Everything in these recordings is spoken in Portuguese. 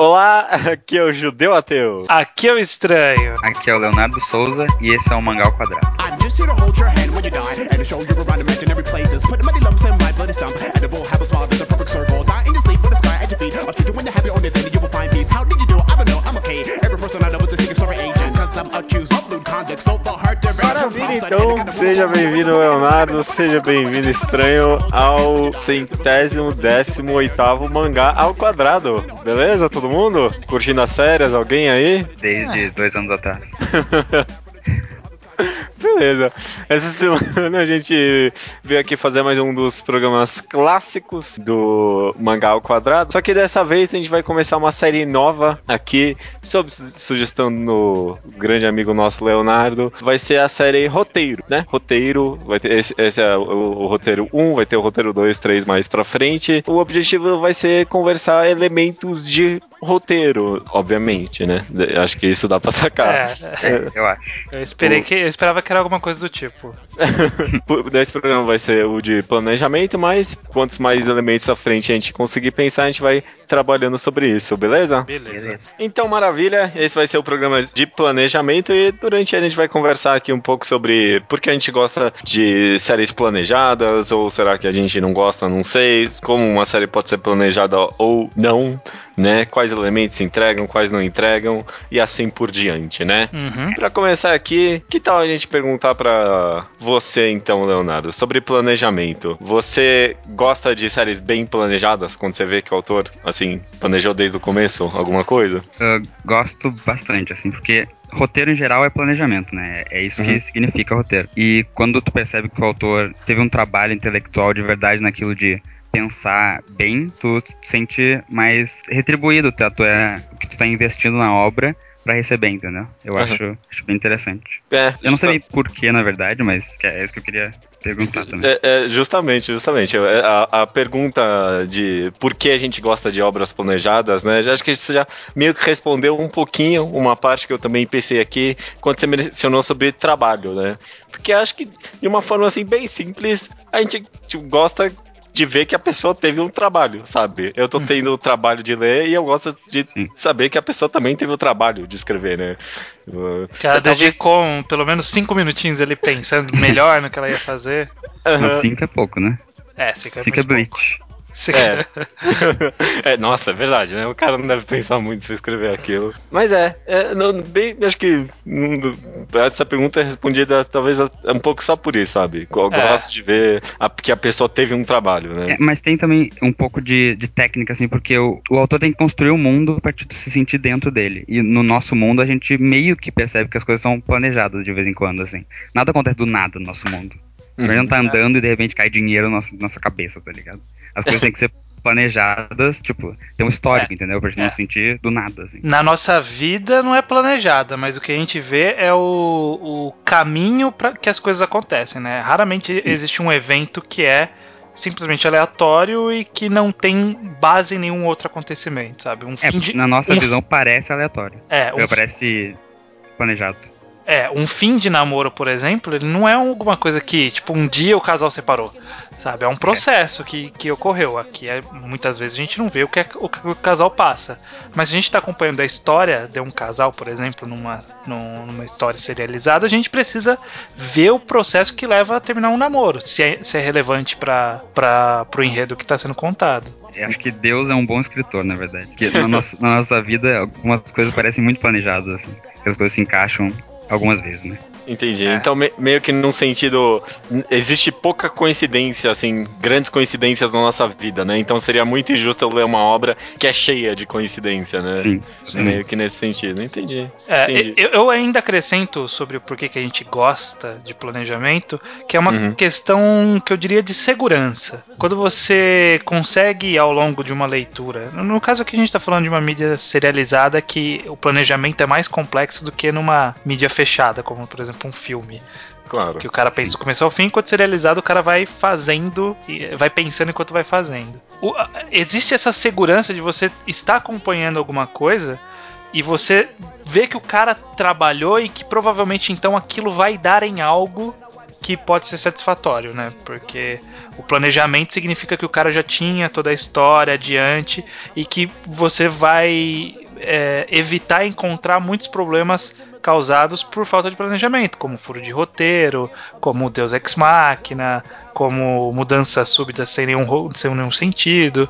Olá, aqui é o Judeu Ateu. Aqui é o Estranho. Aqui é o Leonardo Souza e esse é o Mangal Quadrado. I'm just here to hold your hand when you die and to show you around imaginary places. Put many lumps in my bloody stump and it will have a smile that's a perfect circle. Die in your sleep with the sky at your feet. I'll shoot you when you're happy, only then you will find peace. How did you do? I don't know, I'm okay. Every person I know is a secret story agent. Cause I'm accused of lewd conduct. Stole the heart Maravilha, então, seja bem-vindo, Leonardo, seja bem-vindo, estranho, ao centésimo décimo oitavo mangá ao quadrado. Beleza, todo mundo? Curtindo as férias? Alguém aí? Desde dois anos atrás. Beleza. Essa semana a gente veio aqui fazer mais um dos programas clássicos do Mangá ao Quadrado. Só que dessa vez a gente vai começar uma série nova aqui, sob sugestão do grande amigo nosso Leonardo. Vai ser a série Roteiro, né? Roteiro, vai ter esse, esse é o, o, roteiro 1, vai ter o roteiro 2, 3 mais pra frente. O objetivo vai ser conversar elementos de roteiro, obviamente, né? Acho que isso dá pra sacar. É, é, eu acho. Eu esperei o... que eu esperava que era alguma coisa do tipo. Nesse programa vai ser o de planejamento, mas quantos mais elementos à frente a gente conseguir pensar, a gente vai trabalhando sobre isso, beleza? Beleza. Então, maravilha. Esse vai ser o programa de planejamento e durante a gente vai conversar aqui um pouco sobre por que a gente gosta de séries planejadas ou será que a gente não gosta, não sei. Como uma série pode ser planejada ou não né? Quais elementos se entregam, quais não entregam e assim por diante, né? Uhum. Para começar aqui, que tal a gente perguntar para você então, Leonardo, sobre planejamento? Você gosta de séries bem planejadas quando você vê que o autor assim planejou desde o começo alguma coisa? Eu gosto bastante, assim, porque roteiro em geral é planejamento, né? É isso uhum. que significa roteiro. E quando tu percebe que o autor teve um trabalho intelectual de verdade naquilo de pensar bem, tu sente mais retribuído tá? tu é, o que tu tá investindo na obra para receber, entendeu? Eu uhum. acho, acho bem interessante. É, eu não sei porquê, na verdade, mas é isso que eu queria perguntar também. É, é, justamente, justamente. É, a, a, pergunta de por que a gente gosta de obras planejadas, né? Já acho que você já meio que respondeu um pouquinho, uma parte que eu também pensei aqui, quando você mencionou sobre trabalho, né? Porque acho que, de uma forma assim, bem simples, a gente tipo, gosta de ver que a pessoa teve um trabalho, sabe? Eu tô uhum. tendo o trabalho de ler e eu gosto de saber que a pessoa também teve o trabalho de escrever, né? O cara dedicou talvez... pelo menos cinco minutinhos ali pensando melhor no que ela ia fazer. Uhum. cinco é pouco, né? É, cinco é, cinco é. Pouco. É. é. Nossa, é verdade, né? O cara não deve pensar muito se escrever aquilo. Mas é, é não, bem, acho que hum, essa pergunta é respondida talvez um pouco só por isso, sabe? Eu é. gosto de ver a, que a pessoa teve um trabalho, né? É, mas tem também um pouco de, de técnica, assim, porque o, o autor tem que construir o um mundo pra tu se sentir dentro dele. E no nosso mundo a gente meio que percebe que as coisas são planejadas de vez em quando, assim. Nada acontece do nada no nosso mundo. A gente tá andando e de repente cai dinheiro na nossa, nossa cabeça, tá ligado? As coisas têm que ser planejadas, tipo, tem um histórico, é, entendeu? Pra gente é. não sentir do nada, assim. Na nossa vida não é planejada, mas o que a gente vê é o, o caminho para que as coisas acontecem, né? Raramente Sim. existe um evento que é simplesmente aleatório e que não tem base em nenhum outro acontecimento, sabe? Um é, de, na nossa um visão parece aleatório. É, um parece planejado. É, um fim de namoro, por exemplo, ele não é alguma coisa que, tipo, um dia o casal separou. Sabe? É um processo é. que, que ocorreu. Aqui é, muitas vezes a gente não vê o que, é, o que o casal passa. Mas se a gente está acompanhando a história de um casal, por exemplo, numa, numa história serializada, a gente precisa ver o processo que leva a terminar um namoro. Se é, se é relevante para o enredo que está sendo contado. Eu acho que Deus é um bom escritor, na verdade. Porque na nossa, na nossa vida, algumas coisas parecem muito planejadas, assim. As coisas se encaixam algumas vezes, né? Entendi. É. Então, me, meio que num sentido. Existe pouca coincidência, assim, grandes coincidências na nossa vida, né? Então seria muito injusto eu ler uma obra que é cheia de coincidência, né? Sim. sim. Meio que nesse sentido. Entendi. É, Entendi. Eu, eu, ainda acrescento sobre o porquê que a gente gosta de planejamento, que é uma uhum. questão que eu diria de segurança. Quando você consegue, ao longo de uma leitura, no caso aqui a gente está falando de uma mídia serializada que o planejamento é mais complexo do que numa mídia fechada, como por exemplo exemplo, um filme. Claro. Que o cara pensa do começo ao fim, enquanto serializado, o cara vai fazendo e vai pensando enquanto vai fazendo. O, existe essa segurança de você estar acompanhando alguma coisa e você vê que o cara trabalhou e que provavelmente então aquilo vai dar em algo que pode ser satisfatório, né? Porque o planejamento significa que o cara já tinha toda a história adiante e que você vai é, evitar encontrar muitos problemas causados por falta de planejamento, como furo de roteiro, como Deus Ex Machina, como mudanças súbitas sem nenhum, sem nenhum sentido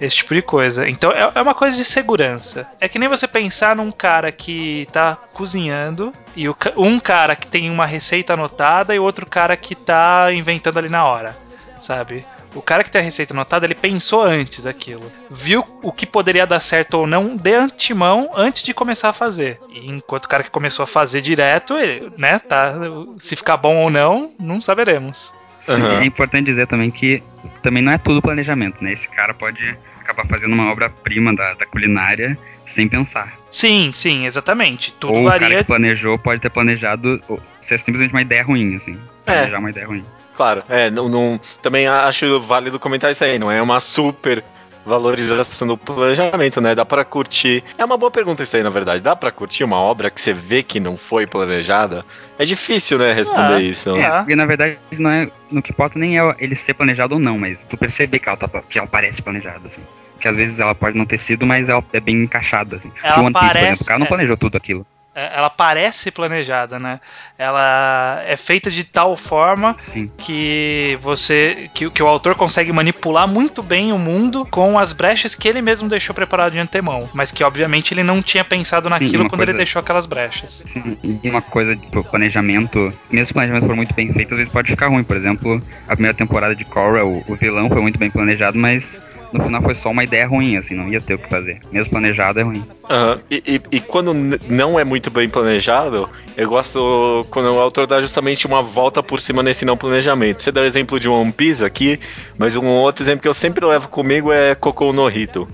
esse tipo de coisa. Então é, é, uma coisa de segurança. É que nem você pensar num cara que tá cozinhando e um cara que tem uma receita anotada e outro cara que tá inventando ali na hora, sabe? O cara que tem a receita anotada, ele pensou antes aquilo. Viu o que poderia dar certo ou não de antemão antes de começar a fazer. E enquanto o cara que começou a fazer direto, ele, né, tá, se ficar bom ou não, não saberemos. Sim, uhum. É importante dizer também que também não é tudo planejamento, né? Esse cara pode acabar fazendo uma obra-prima da, da, culinária sem pensar. Sim, sim, exatamente. Tudo Ou varia. o cara que planejou pode ter planejado ser simplesmente uma ideia ruim, assim. É. Planejar é. uma ideia ruim. Claro, é, não, não, também acho válido comentar isso aí, não é uma super valorização do planejamento, né? Dá para curtir. É uma boa pergunta isso aí, na verdade. Dá para curtir uma obra que você vê que não foi planejada? É difícil, né, responder ah, isso. É, porque na verdade não é no que importa nem é ele ser planejado ou não, mas tu perceber que ela, tá, que ela parece planejada, assim. Que às vezes ela pode não ter sido, mas ela é bem encaixada, assim. Ela o One Piece, parece, por exemplo, o cara não é. planejou tudo aquilo. É, ela parece planejada, né? Ela é feita de tal forma Sim. que você que, que, o autor consegue manipular muito bem o mundo com as brechas que ele mesmo deixou preparado de antemão, mas que obviamente ele não tinha pensado naquilo Sim, quando coisa... ele deixou aquelas brechas. Sim, e uma coisa tipo planejamento, mesmo se o planejamento for muito bem feito, às vezes pode ficar ruim. Por exemplo, a primeira temporada de Korra, o, o vilão foi muito bem planejado, mas no final foi só uma ideia ruim, assim, não ia ter o que fazer. Mesmo planejado é ruim. Uhum. E, e, e, quando não é muito bem planejado, eu gosto quando o autor dá justamente uma volta por cima nesse não planejamento. Você dá o exemplo de One Piece aqui, mas um outro exemplo que eu sempre levo comigo é Kokou no Hito.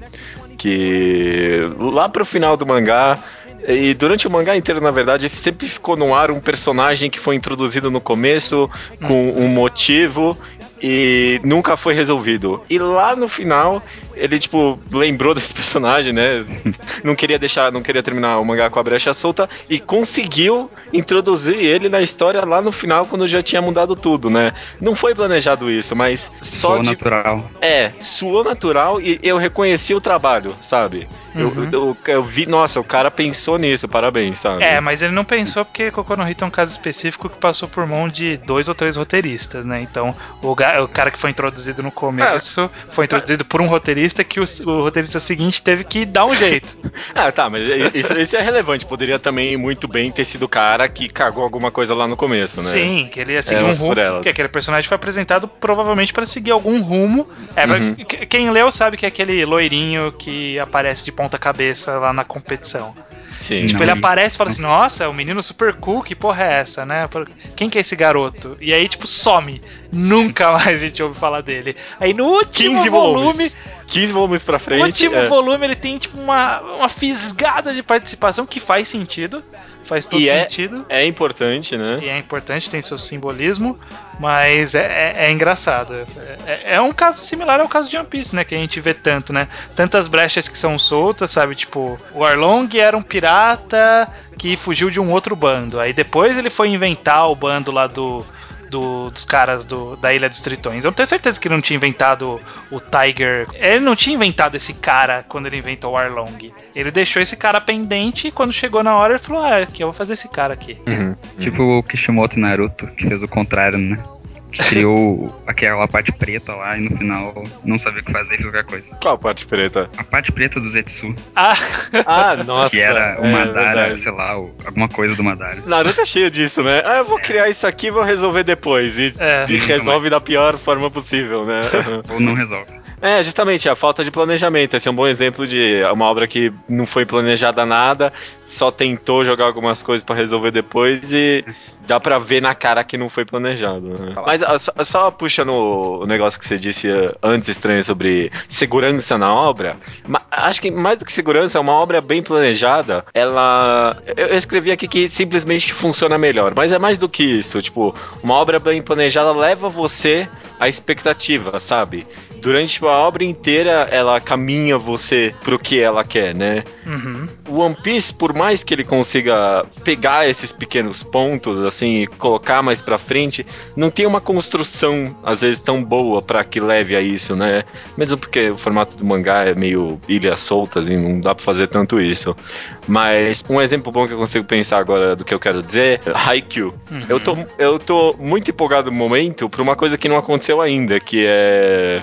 Que lá pro final do mangá, e durante o mangá inteiro, na verdade, sempre ficou no ar um personagem que foi introduzido no começo com um motivo e nunca foi resolvido. E lá no final, ele, tipo, lembrou desse personagem, né? não queria deixar, não queria terminar o mangá com a brecha solta e conseguiu introduzir ele na história lá no final, quando já tinha mudado tudo, né? Não foi planejado isso, mas só suou de... natural. É, suou natural e eu reconheci o trabalho, sabe? Uhum. Eu, eu, eu, vi, nossa, o cara pensou nisso, parabéns, sabe? É, mas ele não pensou porque Kokono Hito é um caso específico que passou por mão de dois ou três roteiristas, né? Então, o, o cara que foi introduzido no começo é, foi introduzido por um roteirista que o, o, roteirista seguinte teve que dar um jeito. ah, tá, mas isso, isso, é relevante. Poderia também muito bem ter sido o cara que cagou alguma coisa lá no começo, né? Sim, que ele ia seguir um rumo. Que aquele personagem foi apresentado provavelmente para seguir algum rumo. É, uhum. Quem leu sabe que é aquele loirinho que aparece de ponta cabeça lá na competição. Sim. Tipo, ele aparece e fala assim, nossa, é um menino super cool, que porra é essa, né? Quem que é esse garoto? E aí, tipo, some. Nunca mais a gente ouve falar dele. Aí no último 15 volume. Volumes. 15 volumes pra frente. No último é. volume ele tem, tipo, uma, uma fisgada de participação que faz sentido faz todo e é sentido. É, é importante, né? E é importante, tem seu simbolismo, mas é, é, é engraçado. É, é, um caso similar ao caso de One Piece, né? Que a gente vê tanto, né? Tantas brechas que são soltas, sabe? Tipo, o Arlong era um pirata que fugiu de um outro bando. Aí depois ele foi inventar o bando lá do do, dos caras do, da Ilha dos Tritões. Eu tenho certeza que ele não tinha inventado o Tiger. Ele não tinha inventado esse cara quando ele inventou o Arlong. Ele deixou esse cara pendente e quando chegou na hora ele falou: Ah, aqui, eu vou fazer esse cara aqui. Uhum. Tipo o Kishimoto Naruto, que fez o contrário, né? Criou aquela parte preta lá e no final não sabia o que fazer e qualquer coisa. Qual parte preta? A parte preta do Zetsu. Ah, ah nossa. Que era o é, Madara, sei lá, alguma coisa do Madara. Naruto é cheio disso, né? Ah, eu vou criar isso aqui e vou resolver depois. E, é. e resolve da pior forma possível, né? Ou não resolve. É, justamente, a falta de planejamento. Esse é um bom exemplo de uma obra que não foi planejada nada, só tentou jogar algumas coisas para resolver depois e dá pra ver na cara que não foi planejado. Né? Mas só, só puxando o negócio que você disse antes, estranho, sobre segurança na obra, acho que mais do que segurança, é uma obra bem planejada, ela. Eu escrevi aqui que simplesmente funciona melhor, mas é mais do que isso. Tipo, uma obra bem planejada leva você à expectativa, sabe? durante a obra inteira ela caminha você pro que ela quer, né? Uhum. O One Piece, por mais que ele consiga pegar esses pequenos pontos, assim, e colocar mais pra frente, não tem uma construção, às vezes, tão boa para que leve a isso, né? Mesmo porque o formato do mangá é meio ilha solta, assim, não dá pra fazer tanto isso. Mas um exemplo bom que eu consigo pensar agora do que eu quero dizer, Haikyuu. Uhum. Eu, tô, eu tô muito empolgado no momento pra uma coisa que não aconteceu ainda, que é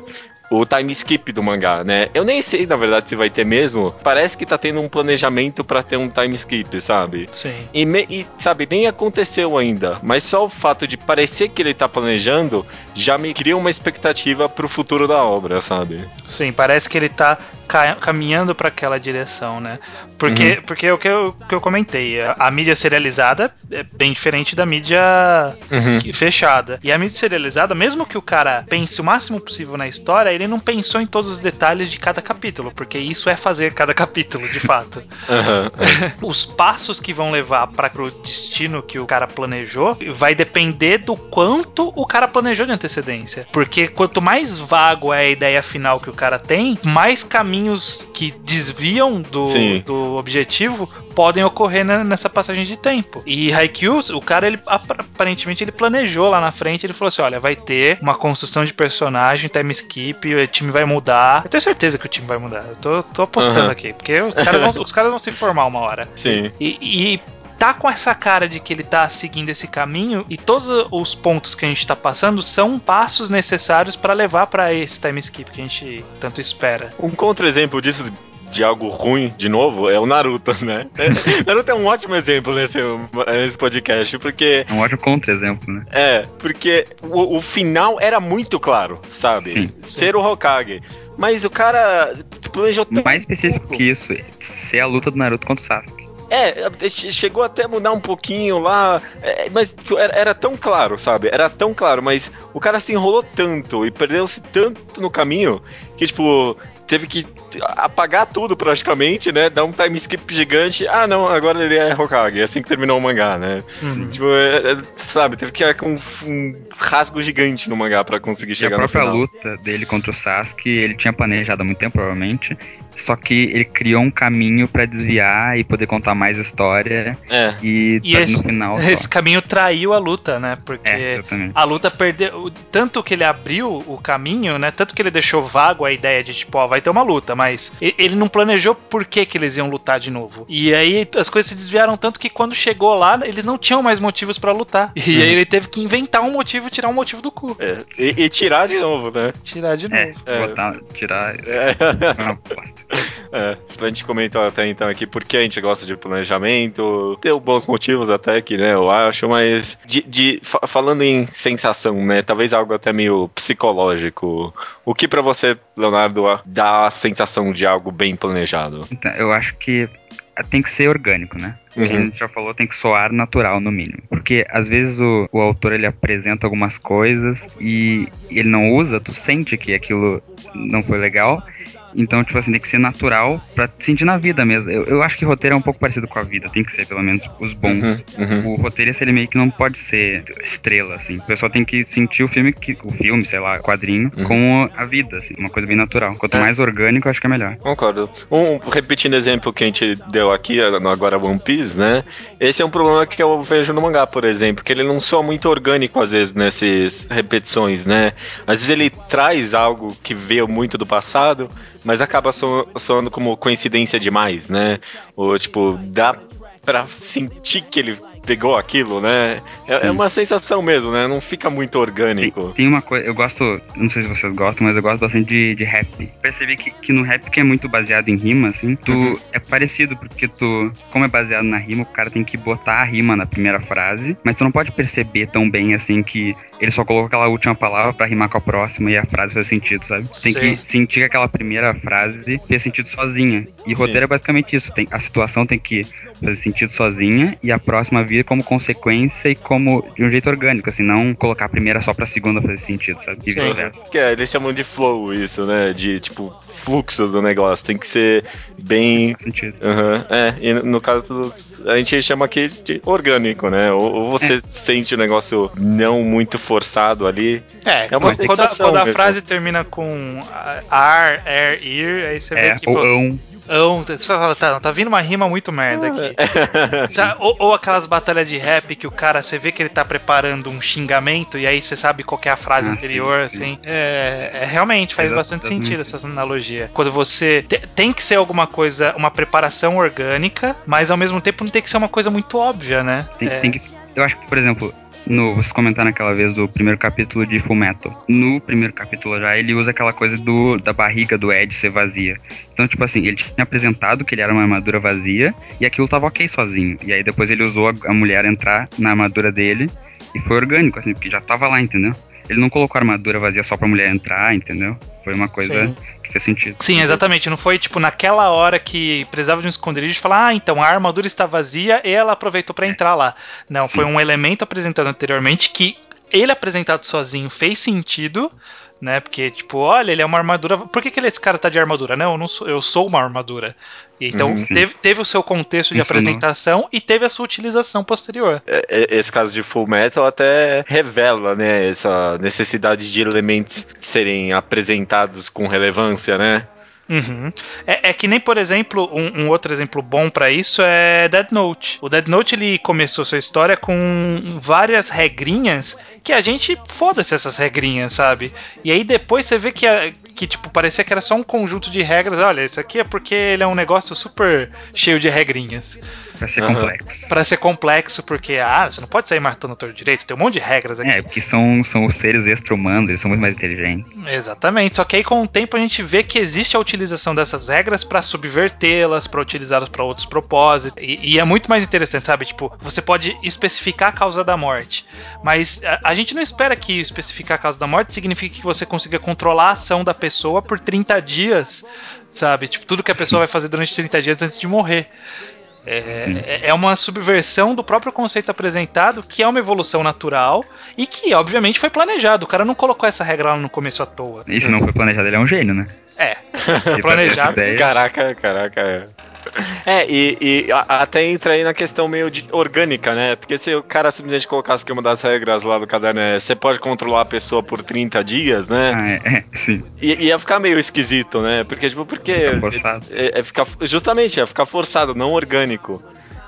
o time skip do mangá, né? Eu nem sei, na verdade, se vai ter mesmo. Parece que tá tendo um planejamento para ter um time skip, sabe? Sim. E, me, e, sabe, nem aconteceu ainda. Mas só o fato de parecer que ele tá planejando já me cria uma expectativa pro futuro da obra, sabe? Sim, parece que ele tá caminhando para aquela direção, né? Porque, uhum. porque é o que eu, que eu comentei, a, a, mídia serializada é bem diferente da mídia uhum. fechada. E a mídia serializada, mesmo que o cara pense o máximo possível na história, ele não pensou em todos os detalhes de cada capítulo, porque isso é fazer cada capítulo, de fato. Uhum. os passos que vão levar para o destino que o cara planejou vai depender do quanto o cara planejou de antecedência. Porque quanto mais vago é a ideia final que o cara tem, mais caminhos que desviam do, do objetivo podem ocorrer nessa passagem de tempo. E Haikyuu, o cara, ele aparentemente ele planejou lá na frente, ele falou assim: olha, vai ter uma construção de personagem, time skip, o time vai mudar. Eu tenho certeza que o time vai mudar. Eu tô, tô apostando uhum. aqui, porque os caras, vão, os caras vão se formar uma hora. Sim. E, e tá com essa cara de que ele tá seguindo esse caminho e todos os pontos que a gente tá passando são passos necessários para levar para esse time skip que a gente tanto espera. Um contra-exemplo disso de algo ruim, de novo, é o Naruto, né? Naruto é um ótimo exemplo nesse, nesse podcast, porque. É um ótimo contra-exemplo, né? É, porque o, o, final era muito claro, sabe? Sim. Ser o Hokage. Mas o cara planejou tanto. Mais específico pouco. que isso, ser a luta do Naruto contra o Sasuke. É, chegou até a mudar um pouquinho lá, é, mas era, era, tão claro, sabe? Era tão claro, mas o cara se enrolou tanto e perdeu-se tanto no caminho que, tipo, teve que apagar tudo praticamente, né? Dar um time skip gigante. Ah, não, agora ele é Hokage. É assim que terminou o mangá, né? Uhum. Tipo, é, é, sabe, teve que ir com um rasgo gigante no mangá para conseguir chegar no final. a própria luta dele contra o Sasuke, ele tinha planejado há muito tempo, provavelmente. Só que ele criou um caminho para desviar e poder contar mais história. É. E, e esse, no final. Esse só. caminho traiu a luta, né? Porque é, a luta perdeu. Tanto que ele abriu o caminho, né? Tanto que ele deixou vago a ideia de, tipo, ó, vai ter uma luta, mas ele não planejou por que, que eles iam lutar de novo. E aí as coisas se desviaram tanto que quando chegou lá, eles não tinham mais motivos para lutar. E uhum. aí ele teve que inventar um motivo tirar um motivo do cu. É. E, e, tirar de novo, né? Tirar de é, novo. É, botar, tirar. É. É, a gente comentou até então aqui porque a gente gosta de planejamento, tem bons motivos até que, né, eu acho, mas de, de falando em sensação, né, talvez algo até meio psicológico. O que para você, Leonardo, dá a sensação de algo bem planejado? Então, eu acho que tem que ser orgânico, né? Uhum. Que a gente já falou, tem que soar natural, no mínimo. Porque às vezes o, o autor ele apresenta algumas coisas e ele não usa, tu sente que aquilo não foi legal então, tipo assim, tem que ser natural pra sentir na vida mesmo. Eu, eu acho que roteiro é um pouco parecido com a vida, tem que ser, pelo menos, os bons. Uhum, uhum. O roteirista, ele meio que não pode ser estrela, assim. O pessoal tem que sentir o filme, que, o filme, sei lá, quadrinho, uhum. com a vida, assim, uma coisa bem natural. Quanto é. mais orgânico, eu acho que é melhor. Concordo. Um, repetindo o exemplo que a gente deu aqui, agora One Piece, né? Esse é um problema que eu vejo no mangá, por exemplo, que ele não soa muito orgânico, às vezes, nessas repetições, né? Às vezes ele traz algo que veio muito do passado, mas acaba soando como coincidência demais, né? Ou tipo, dá pra sentir que ele pegou aquilo, né? É, é, uma sensação mesmo, né? Não fica muito orgânico. Tem, tem, uma coisa, eu gosto, não sei se vocês gostam, mas eu gosto bastante de, de rap. Percebi que, que no rap, que é muito baseado em rima, assim, tu uhum. é parecido, porque tu, como é baseado na rima, o cara tem que botar a rima na primeira frase, mas tu não pode perceber tão bem assim que ele só colocou aquela última palavra para rimar com a próxima e a frase faz sentido, sabe? Tu tem Sim. que sentir que aquela primeira frase fez sentido sozinha. E roteiro é basicamente isso. Tem, a situação tem que fazer sentido sozinha e a próxima vir como consequência e como de um jeito orgânico, assim, não colocar a primeira só pra segunda fazer sentido, sabe? E vice-versa. Que é, eles chamam de flow isso, né? De tipo fluxo do negócio, tem que ser bem. Faz sentido. Uhum. É, e no caso dos, a gente chama aqui de orgânico, né? Ou, ou você é. sente o negócio não muito forçado ali. É, é uma sensação. Quando, quando a frase termina com ar, air, ear, aí você é, vê que. Ou, Você fala, tá, tá vindo uma rima muito merda aqui. ou, ou, aquelas batalhas de rap que o cara, você vê que ele tá preparando um xingamento e aí você sabe qual é a frase ah, anterior, sim, assim. Sim. É, é, realmente faz bastante sentido essa analogia. Quando você te, tem que ser alguma coisa, uma preparação orgânica, mas ao mesmo tempo não tem que ser uma coisa muito óbvia, né? Tem, é. tem que, eu acho que, por exemplo, no, vocês comentaram naquela vez do primeiro capítulo de Full Metal. No primeiro capítulo já, ele usa aquela coisa do, da barriga do Ed ser vazia. Então, tipo assim, ele tinha apresentado que ele era uma armadura vazia e aquilo tava ok sozinho. E aí depois ele usou a, a mulher entrar na armadura dele e foi orgânico, assim, porque já tava lá, entendeu? Ele não colocou a armadura vazia só pra mulher entrar, entendeu? Foi uma coisa Sim. que fez sentido. Sim, exatamente. Não foi tipo naquela hora que precisava de um esconderijo falar, ah, então a armadura está vazia e ela aproveitou para entrar lá. Não, Sim. foi um elemento apresentado anteriormente que ele apresentado sozinho fez sentido né? Porque, tipo, olha, ele é uma armadura. Por que, que esse cara tá de armadura? Não, eu não sou, eu sou uma armadura. Então uhum. teve, teve o seu contexto de apresentação e teve a sua utilização posterior. É, é, esse caso de Full Metal até revela, né, essa necessidade de elementos serem apresentados com relevância, né? Uhum. É, é, que nem, por exemplo, um, um outro exemplo bom para isso é Dead Note. O Dead Note ele começou sua história com várias regrinhas que a gente foda-se essas regrinhas, sabe? E aí depois você vê que, que, tipo, parecia que era só um conjunto de regras. Olha, isso aqui é porque ele é um negócio super cheio de regrinhas. Pra ser uhum. complexo. Pra ser complexo, porque, ah, você não pode sair matando todo direito, tem um monte de regras aqui. É, porque são, são os seres extra-humanos, eles são muito mais inteligentes. Exatamente, só que aí com o tempo a gente vê que existe a utilização dessas regras para subvertê-las, para utilizá-las para outros propósitos, e, e, é muito mais interessante, sabe? Tipo, você pode especificar a causa da morte, mas a, a gente não espera que especificar a causa da morte signifique que você consiga controlar a ação da pessoa por 30 dias, sabe? Tipo, tudo que a pessoa vai fazer durante 30 dias antes de morrer. É, é, é uma subversão do próprio conceito apresentado, que é uma evolução natural e que, obviamente, foi planejado. O cara não colocou essa regra lá no começo à toa. E se não foi planejado, ele é um gênio, né? É. planejado. Caraca, caraca. É. É, e, e a, até entra aí na questão meio de, orgânica, né? Porque se o cara simplesmente colocasse que uma das regras lá do caderno é você pode controlar a pessoa por 30 dias, né? Ah, é, é sim. I, ia ficar meio esquisito, né? Porque, tipo, porque. Fica forçado. É, é, ficar, justamente, ia ficar forçado, não orgânico.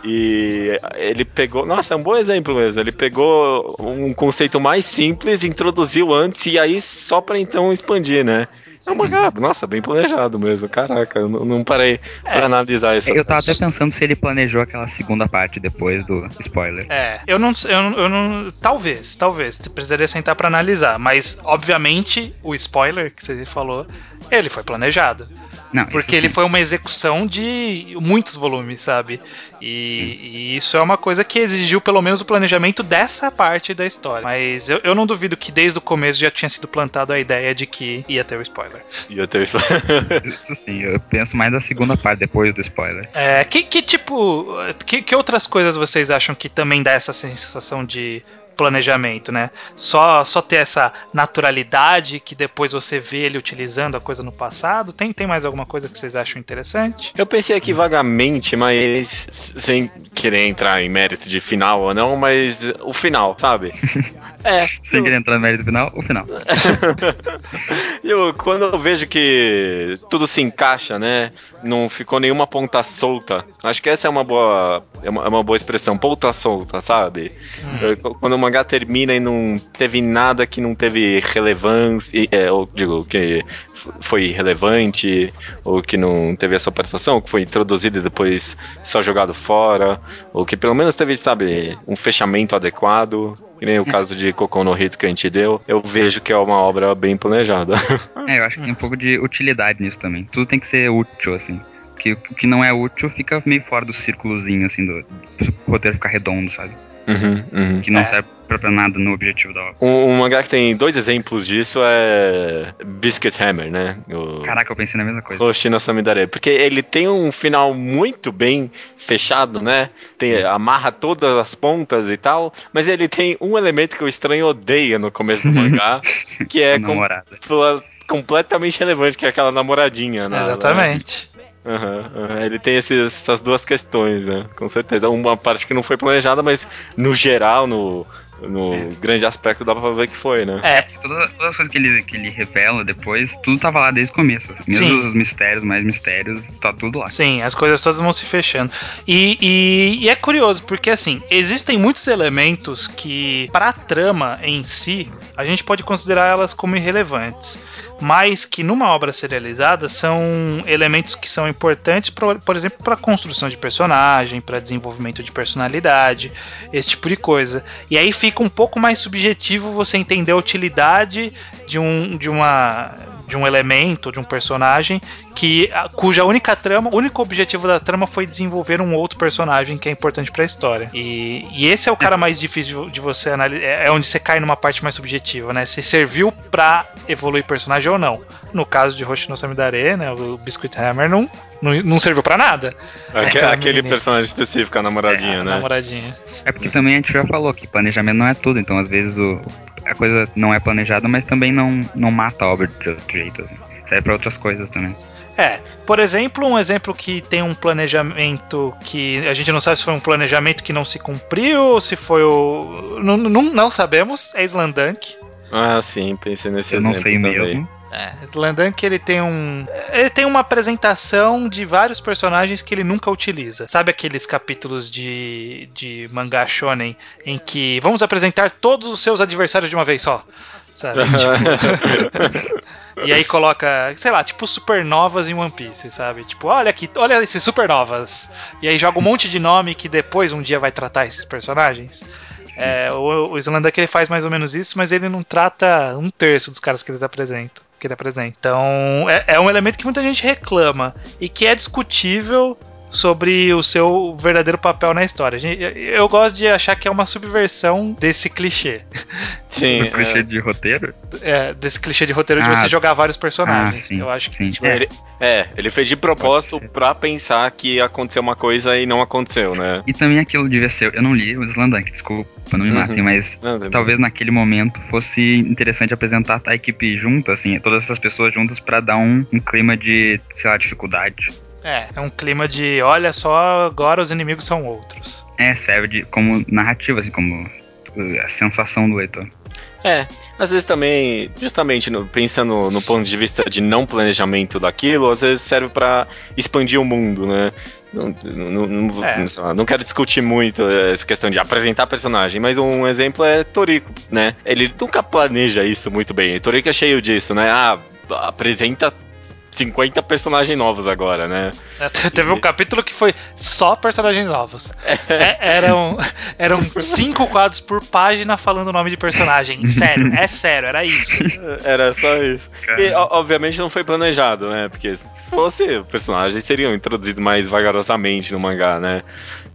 E ele pegou. Nossa, é um bom exemplo mesmo. Ele pegou um conceito mais simples, introduziu antes e aí só para então expandir, né? É uma cara, nossa, bem planejado mesmo. Caraca, eu não, não parei é, pra analisar isso. Eu tava até pensando se ele planejou aquela segunda parte depois do spoiler. É, eu não, eu não, eu não talvez, talvez, precisaria sentar para analisar, mas obviamente o spoiler que você falou, ele foi planejado. Não, porque ele foi uma execução de muitos volumes, sabe? E, e, isso é uma coisa que exigiu pelo menos o planejamento dessa parte da história. Mas eu, eu não duvido que desde o começo já tinha sido plantado a ideia de que ia ter o spoiler. Ia ter o spoiler. isso sim, eu penso mais na segunda parte, depois do spoiler. É, que, que tipo. Que, que outras coisas vocês acham que também dá essa sensação de planejamento, né? Só, só ter essa naturalidade que depois você vê ele utilizando a coisa no passado. Tem, tem mais alguma coisa que vocês acham interessante? Eu pensei aqui vagamente, mas sem querer entrar em mérito de final ou não, mas o final, sabe? É. Sem eu... querer entrar no mérito final, o final. eu, quando eu vejo que tudo se encaixa, né? Não ficou nenhuma ponta solta. Acho que essa é uma boa, é uma, é uma boa expressão, ponta solta, sabe? Hum. Quando o mangá termina e não teve nada que não teve relevância, é, ou digo, que foi relevante, ou que não teve a sua participação, que foi introduzido e depois só jogado fora, ou que pelo menos teve, sabe, um fechamento adequado que nem o caso de Cocô no Hito que a gente deu, eu vejo que é uma obra bem planejada. É, eu acho que tem um pouco de utilidade nisso também. Tudo tem que ser útil, assim. Porque o que não é útil fica meio fora do círculozinho, assim, do, do roteiro ficar redondo, sabe? Uhum, uhum. Que não é. serve pra nada no objetivo da obra. Um, um, mangá que tem dois exemplos disso é Biscuit Hammer, né? O Caraca, eu pensei na mesma coisa. Hoshino Samidare. Porque ele tem um final muito bem fechado, né? Tem, amarra todas as pontas e tal, mas ele tem um elemento que o estranho odeia no começo do mangá, que é com, completamente relevante, que é aquela namoradinha, né? Exatamente. Uhum, uhum. Ele tem esses, essas duas questões, né? Com certeza. Uma parte que não foi planejada, mas no geral, no, no é. grande aspecto dá pra ver que foi, né? É, todas, todas, as coisas que ele, que ele revela depois, tudo tava lá desde o começo. Assim. Mesmo Sim. os mistérios, mais mistérios, tá tudo lá. Sim, as coisas todas vão se fechando. E, e, e é curioso, porque assim, existem muitos elementos que, pra trama em si, a gente pode considerar elas como irrelevantes mas que numa obra serializada são elementos que são importantes, por, por exemplo, para construção de personagem, para desenvolvimento de personalidade, esse tipo de coisa. E aí fica um pouco mais subjetivo você entender a utilidade de, um, de uma de um elemento, de um personagem, que cuja única trama, o único objetivo da trama foi desenvolver um outro personagem que é importante para a história. E, e, esse é o cara mais difícil de, você analisar, é, é onde você cai numa parte mais subjetiva, né? Se serviu para evoluir personagem ou não. No caso de Hoshi no Samidare, né, o Biscuit Hammer não, não, não serviu para nada. Aquele, aquele personagem específico, a namoradinha, é, a né? namoradinha. É porque também a gente já falou que planejamento não é tudo, então às vezes o, a coisa não é planejada, mas também não, não mata a obra de outro jeito. Assim. Serve para outras coisas também. É, por exemplo, um exemplo que tem um planejamento que a gente não sabe se foi um planejamento que não se cumpriu ou se foi o. Não, não, não sabemos, é Slandunk. Ah, sim, pensei nesse Eu exemplo. não sei também. mesmo. É, Slandunk ele tem um. Ele tem uma apresentação de vários personagens que ele nunca utiliza. Sabe aqueles capítulos de, de mangá shonen em que vamos apresentar todos os seus adversários de uma vez só? Sabe? Tipo... E aí coloca, sei lá, tipo supernovas em One Piece, sabe? Tipo, olha aqui, olha esses supernovas. E aí joga um monte de nome que depois um dia vai tratar esses personagens. É, o, o Slandunk ele faz mais ou menos isso, mas ele não trata um terço dos caras que eles apresentam que ele apresenta. Então, é, é um elemento que muita gente reclama e que é discutível sobre o seu verdadeiro papel na história. Eu gosto de achar que é uma subversão desse clichê. Sim. Do clichê é... de roteiro? É, desse clichê de roteiro ah, de você jogar vários personagens. Ah, sim, eu acho sim. que. Tipo, é, ele, é, ele fez de propósito pra pensar que ia acontecer uma coisa e não aconteceu, né? E também aquilo devia ser. Eu não li o Slandank, desculpa, não me uhum. matem, mas não, talvez naquele momento fosse interessante apresentar a equipe junta, assim, todas essas pessoas juntas para dar um, um clima de, sei lá, dificuldade. É, é um clima de olha só, agora os inimigos são outros. É, serve de, como narrativa, assim, como uh, a sensação do leitor. É, às vezes também, justamente no, pensando no ponto de vista de não planejamento daquilo, às vezes serve para expandir o mundo, né? Não, não, não, é. não, não, quero discutir muito essa questão de apresentar personagem, mas um exemplo é Toriko, né? Ele nunca planeja isso muito bem. Toriko é cheio disso, né? Ah, apresenta 50 personagens novos agora, né? É, teve um capítulo que foi só personagens novos. É, eram, eram cinco quadros por página falando o nome de personagem. Sério, é sério, era isso. Era só isso. E, obviamente não foi planejado, né? Porque se fosse, personagens seriam introduzidos mais vagarosamente no mangá, né?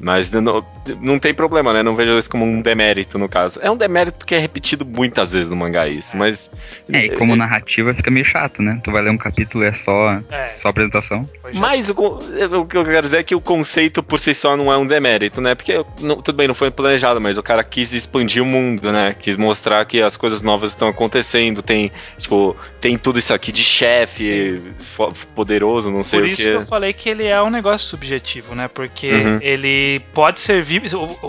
Mas não, não tem problema, né? Não vejo isso como um demérito no caso. É um demérito porque é repetido muitas vezes no mangá isso, mas. É, e como narrativa fica meio chato, né? Tu vai ler um capítulo e é só, é. só apresentação. Mas o, o, que eu quero dizer é que o conceito por si só não é um demérito, né? Porque não, tudo bem, não foi planejado, mas o cara quis expandir o mundo, né? Quis mostrar que as coisas novas estão acontecendo. Tem, tipo, tem tudo isso aqui de chefe poderoso, não sei por o que. Por isso que eu falei que ele é um negócio subjetivo, né? Porque uhum. ele pode servir,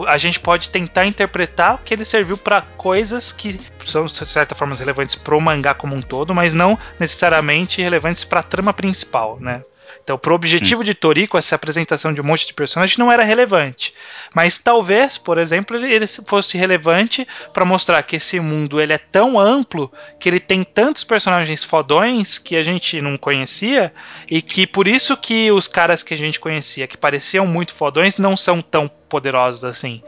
a gente pode tentar interpretar que ele serviu para coisas que são de certa forma relevantes pro mangá como um todo, mas não necessariamente relevantes para a trama principal, né? Então, pro objetivo Sim. de Toriko, essa apresentação de um monte de personagens não era relevante. Mas talvez, por exemplo, ele fosse relevante para mostrar que esse mundo ele é tão amplo que ele tem tantos personagens fodões que a gente não conhecia e que por isso que os caras que a gente conhecia que pareciam muito fodões não são tão poderosos assim.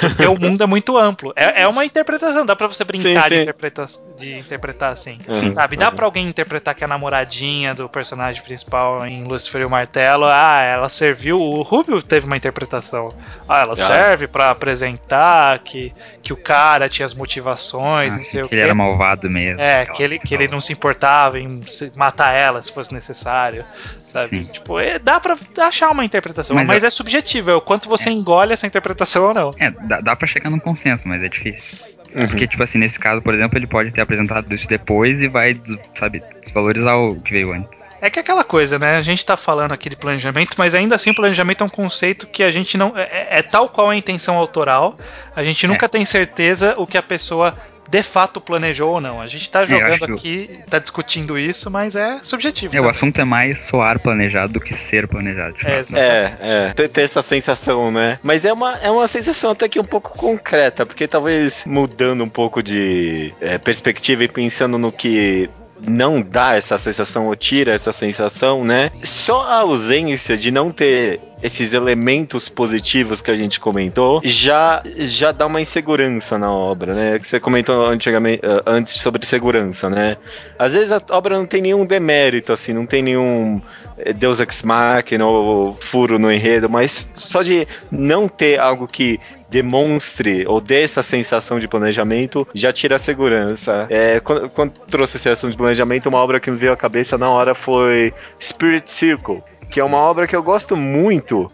Porque o mundo é muito amplo. É, é uma interpretação, dá pra você brincar sim, sim. De, interpretar, de interpretar assim. Uhum, sabe? Dá uhum. pra alguém interpretar que a namoradinha do personagem principal em Lucifer e o Martelo, ah, ela serviu. O Rubio teve uma interpretação. Ah, ela ah. serve para apresentar que, que o cara tinha as motivações, ah, não sei o que. ele era malvado mesmo. É, que ele, que ele não se importava em matar ela se fosse necessário. Sabe? Sim. Tipo, é, dá pra achar uma interpretação, mas, mas é, é subjetivo, é o quanto você é. engole essa interpretação ou não. É, dá, dá pra chegar num consenso, mas é difícil. Uhum. Porque, tipo assim, nesse caso, por exemplo, ele pode ter apresentado isso depois e vai, sabe, desvalorizar o que veio antes. É que é aquela coisa, né? A gente tá falando aqui de planejamento, mas ainda assim o planejamento é um conceito que a gente não. É, é, é tal qual a intenção autoral, a gente nunca é. tem certeza o que a pessoa de fato planejou ou não. A gente tá é, jogando é, aqui, que... tá discutindo isso, mas é subjetivo. É, o assunto é mais soar planejado do que ser planejado. É, é, é, ter, ter, essa sensação, né? Mas é uma, é uma sensação até que um pouco concreta, porque talvez mudando um pouco de é, perspectiva e pensando no que não dá essa sensação ou tira essa sensação, né? Só a ausência de não ter esses elementos positivos que a gente comentou já já dá uma insegurança na obra, né? Que você comentou antigamente eh, antes sobre segurança, né? Às vezes a obra não tem nenhum demérito assim, não tem nenhum eh, Deus ex machina ou furo no enredo, mas só de não ter algo que demonstre ou dê essa sensação de planejamento, já tira a segurança. É, quando, quando trouxe essa sensação de planejamento, uma obra que me veio à cabeça na hora foi Spirit Circle, que é uma obra que eu gosto muito.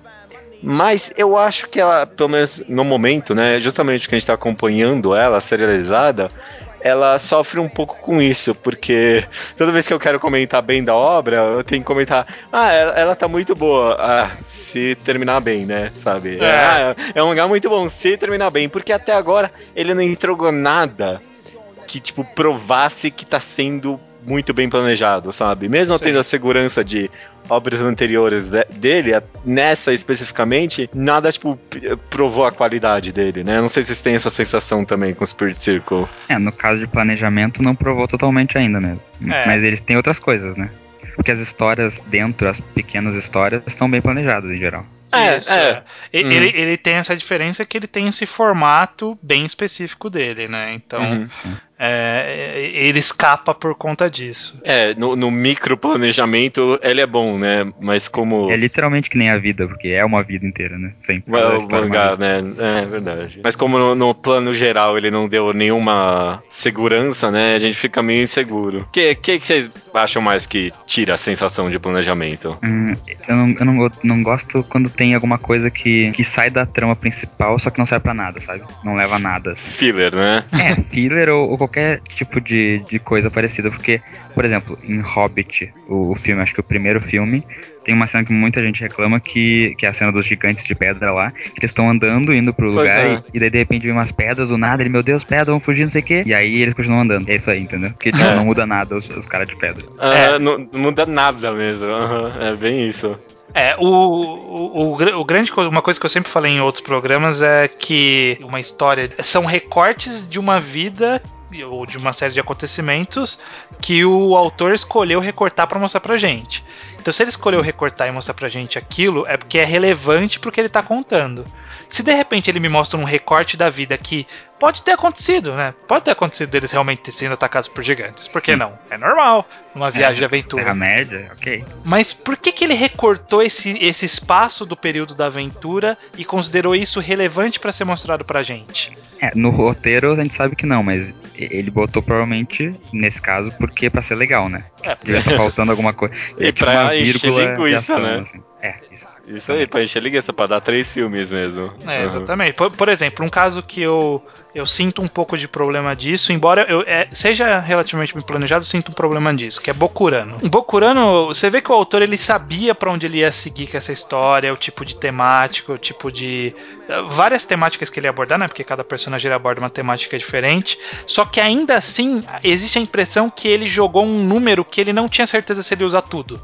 Mas eu acho que ela, pelo menos no momento, né? Justamente que a gente está acompanhando ela serializada, ela sofre um pouco com isso, porque toda vez que eu quero comentar bem da obra, eu tenho que comentar, ah, ela, ela tá muito boa, ah, se terminar bem, né, sabe? É. Ah, é um lugar muito bom, se terminar bem, porque até agora ele não entregou nada que, tipo, provasse que tá sendo muito bem planejado, sabe? Mesmo Sim. tendo a segurança de obras anteriores de, dele, nessa especificamente, nada, tipo, provou a qualidade dele, né? Não sei se vocês têm essa sensação também com Spirit Circle. É, no caso de planejamento, não provou totalmente ainda mesmo. É. Mas eles têm outras coisas, né? Porque as histórias dentro, as pequenas histórias, são bem planejadas em geral. É, Isso, é. é. Ele, uhum. ele, tem essa diferença que ele tem esse formato bem específico dele, né? Então, uhum, é, ele escapa por conta disso. É, no, no micro planejamento ele é bom, né? Mas como. É literalmente que nem a vida, porque é uma vida inteira, né? Sempre. É o mangá, né? É verdade. Mas como no, no, plano geral ele não deu nenhuma segurança, né? A gente fica meio inseguro. O que, que, que, vocês acham mais que tira a sensação de planejamento? Hum, eu não, eu não, não gosto quando tem alguma coisa que, que sai da trama principal, só que não serve pra nada, sabe? Não leva a nada. Assim. Filler, né? É, filler ou, ou qualquer tipo de, de coisa parecida. Porque, por exemplo, em Hobbit, o, o filme, acho que o primeiro filme, tem uma cena que muita gente reclama que, que é a cena dos gigantes de pedra lá, que eles estão andando, indo pro lugar, é. e, e, daí de repente vem umas pedras do nada, ele, meu Deus, pedra, vão fugir, não sei o quê. E aí eles continuam andando. É isso aí, entendeu? Porque tipo, é. não muda nada os, os caras de pedra. Uh, é. não, não, muda nada mesmo. Uhum. É bem isso. É, o, o, o, o, grande uma coisa que eu sempre falei em outros programas é que uma história são recortes de uma vida ou de uma série de acontecimentos que o autor escolheu recortar para mostrar pra gente. Então, se ele escolheu recortar e mostrar pra gente aquilo, é porque é relevante pro que ele tá contando. Se de repente ele me mostra um recorte da vida que pode ter acontecido, né? Pode ter acontecido deles realmente sendo atacados por gigantes. Por que Sim. não? É normal numa viagem é, de aventura. Terra-média, ok. Mas por que, que ele recortou esse, esse espaço do período da aventura e considerou isso relevante para ser mostrado pra gente? É, no roteiro a gente sabe que não, mas ele botou provavelmente, nesse caso, porque para ser legal, né? É. Porque... faltando alguma coisa. E, e pra encher linguiça, né? Assim. É, isso. Isso aí, pra encher linguiça, pra dar três filmes mesmo. É, uhum. exatamente. Por, por, exemplo, um caso que eu, eu sinto um pouco de problema disso, embora eu é, seja relativamente bem planejado, eu sinto um problema disso, que é Bokurano. Bokurano, você vê que o autor ele sabia para onde ele ia seguir com essa história, o tipo de temática, o tipo de. várias temáticas que ele ia abordar, né? Porque cada personagem aborda uma temática diferente. Só que ainda assim, existe a impressão que ele jogou um número que ele não tinha certeza se ele ia usar tudo,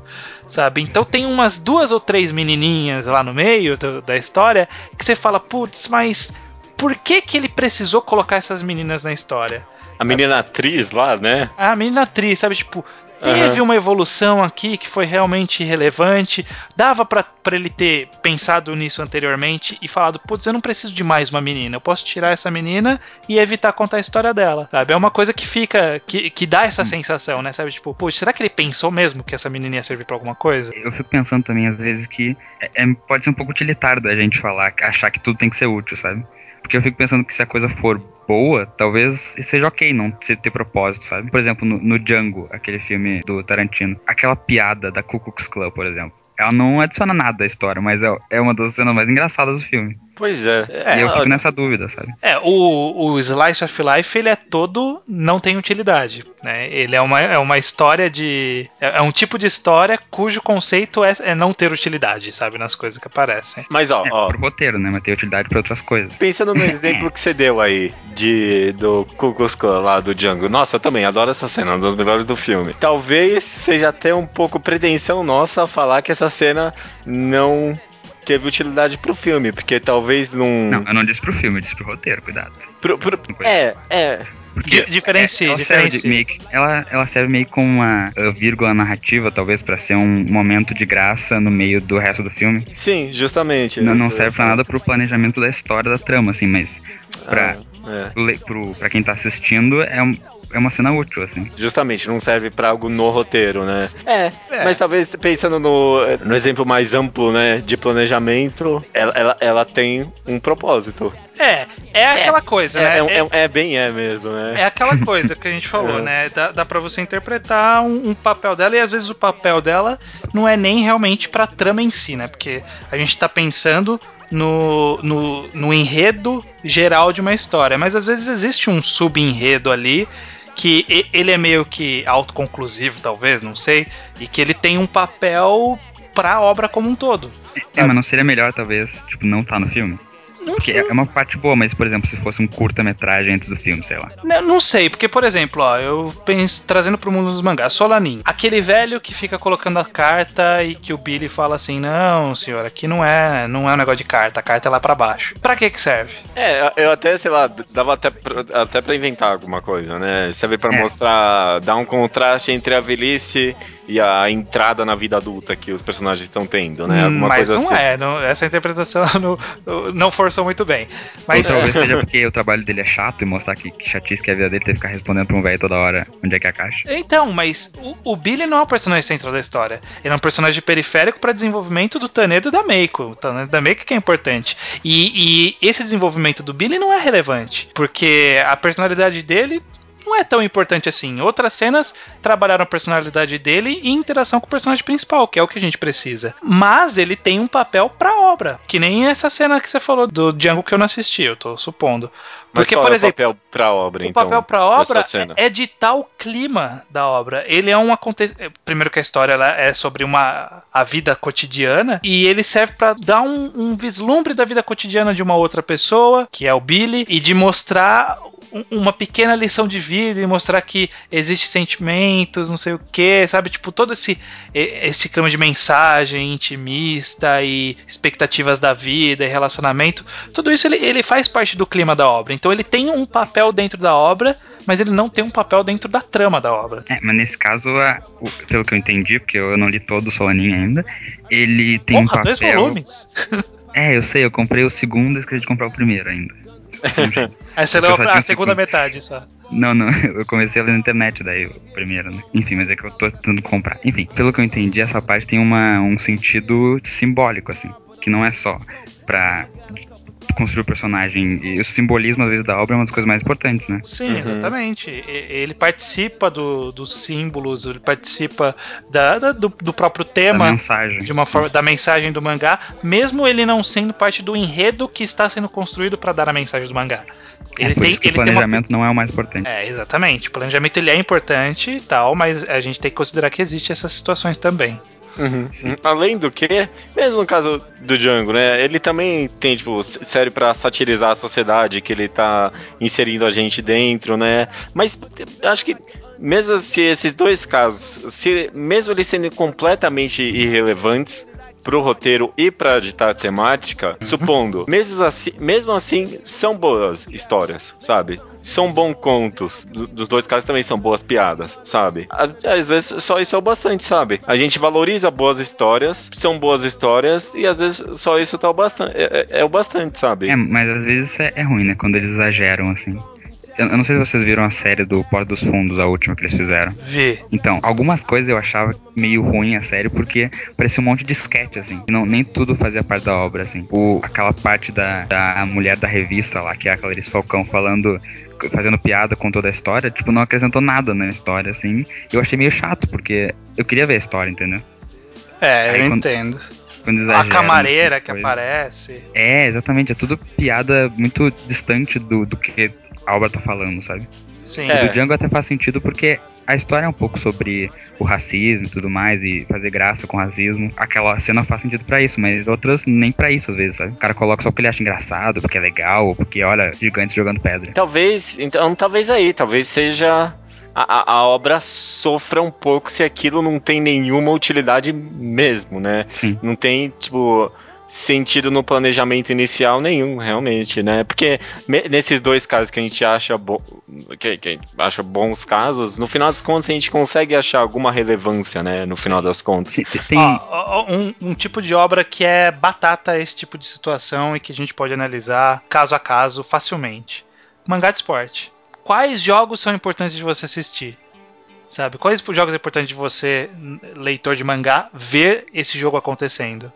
sabe? Então tem umas duas ou três menininhas lá no meio do, da história que você fala, putz, mas por que que ele precisou colocar essas meninas na história? A menina atriz lá, né? A menina atriz, sabe? Tipo, teve uhum. uma evolução aqui que foi realmente relevante. Dava para ele ter pensado nisso anteriormente e falado: putz, eu não preciso de mais uma menina. Eu posso tirar essa menina e evitar contar a história dela. Sabe? É uma coisa que fica. que, que dá essa hum. sensação, né? Sabe? Tipo, putz, será que ele pensou mesmo que essa menina ia servir pra alguma coisa? Eu fico pensando também, às vezes, que é, é pode ser um pouco utilitário da gente falar, achar que tudo tem que ser útil, sabe? Porque eu fico pensando que se a coisa for boa, talvez seja ok não ter propósito, sabe? Por exemplo, no, no Django, aquele filme do Tarantino, aquela piada da Ku Klux Klan, por exemplo ela não adiciona nada à história, mas é, é uma das cenas mais engraçadas do filme. Pois é. é e eu fico nessa dúvida, sabe? É, o, o Slice of Life, ele é todo não tem utilidade, né? Ele é uma, é uma história de... É, é um tipo de história cujo conceito é, é, não ter utilidade, sabe? Nas coisas que aparecem. Mas, ó... É, ó pro roteiro, né? Mas tem utilidade pra outras coisas. Pensando no exemplo que você deu aí, de, do Ku Klux Klan lá do Django. Nossa, eu também adoro essa cena, uma das melhores do filme. Talvez seja até um pouco pretensão nossa falar que essa cena não teve utilidade pro filme, porque talvez num. Não, eu não disse pro filme, eu disse pro roteiro, cuidado. Pro, pro... É, é. Porque diferencie, ela, diferencie. Serve que, ela, ela serve meio como uma uh, vírgula narrativa, talvez, para ser um momento de graça no meio do resto do filme. Sim, justamente. Não, não serve para nada pro planejamento da história da trama, assim, mas pra, ah, é. pro, pra quem tá assistindo é um, é uma cena útil, assim. Justamente, não serve para algo no roteiro, né? É, é, mas talvez pensando no, no exemplo mais amplo, né, de planejamento, ela, ela, ela tem um propósito. É, é aquela é, coisa, é, né? É, é, é, bem é mesmo, né? É aquela coisa que a gente falou, é. né? Dá, dá pra você interpretar um, um, papel dela e às vezes o papel dela não é nem realmente pra trama em si, né? Porque a gente tá pensando no, no, no enredo geral de uma história, mas às vezes existe um sub-enredo ali que ele é meio que autoconclusivo, talvez, não sei, e que ele tem um papel para a obra como um todo. É, mas não seria melhor, talvez, tipo, não tá no filme? Sei. é uma parte boa, mas, por exemplo, se fosse um curta-metragem antes do filme, sei lá. Não, não sei, porque, por exemplo, ó, eu penso, trazendo pro mundo dos mangás, Solanin, aquele velho que fica colocando a carta e que o Billy fala assim: não, senhor, aqui não é, não é um negócio de carta, a carta é lá pra baixo. Pra que que serve? É, eu até, sei lá, dava até pra, até pra inventar alguma coisa, né? Serve pra é. mostrar, dar um contraste entre a velhice e a entrada na vida adulta que os personagens estão tendo, né? Alguma Mas coisa não assim. é, não, essa interpretação não, não forçou muito bem. Mas... Ou talvez seja porque o trabalho dele é chato e mostrar que, que chatice que é a vida dele ter que ficar respondendo pra um velho toda hora onde é que é a caixa. Então, mas o, o Billy não é o personagem central da história. Ele é um personagem periférico para desenvolvimento do Tanedo e da Meiko. O Tanedo da Meiko que é importante. E, e esse desenvolvimento do Billy não é relevante, porque a personalidade dele não é tão importante assim. Outras cenas trabalharam a personalidade dele e interação com o personagem principal, que é o que a gente precisa. Mas ele tem um papel pra obra, que nem essa cena que você falou do Django que eu não assisti, eu tô supondo. Porque, por é exemplo, o papel pra obra, o então? O papel pra obra é ditar o clima da obra. Ele é um acontecimento. Primeiro que a história é sobre uma a vida cotidiana e ele serve para dar um, um vislumbre da vida cotidiana de uma outra pessoa, que é o Billy, e de mostrar uma pequena lição de vida e mostrar que existe sentimentos, não sei o que, sabe? Tipo, todo esse, esse clima de mensagem intimista e expectativas da vida e relacionamento, tudo isso ele, ele faz parte do clima da obra. Então ele tem um papel dentro da obra, mas ele não tem um papel dentro da trama da obra. É, mas nesse caso, a, o, pelo que eu entendi, porque eu não li todo o Solanin ainda, ele tem Porra, um papel... dois volumes! é, eu sei, eu comprei o segundo e esqueci de comprar o primeiro ainda. Essa não é a segunda metade só. Não, não, eu comecei a ler na internet daí, o primeiro, né? Enfim, mas é que eu tô tentando comprar. Enfim, pelo que eu entendi, essa parte tem uma, um sentido simbólico, assim, que não é só pra construir o personagem. E o simbolismo, às vezes, da obra é uma das coisas mais importantes, né? Sim, uhum. exatamente. Ele participa do, dos símbolos, ele participa da, da do, do, próprio tema. Da mensagem. De uma forma, da mensagem do mangá, mesmo ele não sendo parte do enredo que está sendo construído para dar a mensagem do mangá. É ele é por tem, isso que o planejamento uma... não é o mais importante. É, exatamente. O planejamento ele é importante e tal, mas a gente tem que considerar que existem essas situações também. Uhum. Além do que, mesmo no caso do Django, né? Ele também tem, tipo, serve para satirizar a sociedade que ele tá inserindo a gente dentro, né? Mas acho que mesmo se esses dois casos, se mesmo eles sendo completamente irrelevantes, pro roteiro e pra ditar a temática, uhum. supondo, mesmo assim, mesmo assim, são boas histórias, sabe? São bons contos. dos dois casos também são boas piadas, sabe? Às vezes só isso é o bastante, sabe? A gente valoriza boas histórias, são boas histórias, e às vezes só isso tá o bastante, é, é, é o bastante, sabe? É, mas às vezes é, é ruim, né? Quando eles exageram, assim. Eu não sei se vocês viram a série do Porto dos Fundos, a última que eles fizeram. Vi. Então, algumas coisas eu achava meio ruim a série, porque parecia um monte de sketch, assim. Não, nem tudo fazia parte da obra, assim. O, aquela parte da, da mulher da revista lá, que é a Clarice Falcão, falando fazendo piada com toda a história, tipo, não acrescentou nada na história, assim. Eu achei meio chato, porque eu queria ver a história, entendeu? É, Aí, eu quando... entendo. quando A exageram camareira que aparece. É, exatamente. É tudo piada muito distante do, do que a obra tá falando, sabe? Sim. É. O do Django até faz sentido porque a história é um pouco sobre o racismo e tudo mais, e fazer graça com o racismo. Aquela cena faz sentido pra isso, mas outras nem pra isso, às vezes, sabe? O cara coloca só porque ele acha engraçado, porque é legal, ou porque, olha, gigantes jogando pedra. Talvez, então, talvez aí, talvez seja. A, a- a obra sofra um pouco se aquilo não tem nenhuma utilidade mesmo, né? Sim. Não tem, tipo, sentido no planejamento inicial nenhum, realmente, né? Porque nesses dois casos que a gente acha, bo que, que a gente acha bons casos, no final das contas a gente consegue achar alguma relevância, né? No final das contas. Sim, tem- um, um tipo de obra que é batata esse tipo de situação e que a gente pode analisar caso a caso facilmente. Mangá de esporte. Quais jogos são importantes de você assistir? Sabe? Quais jogos é importante de você, leitor de mangá, ver esse jogo acontecendo?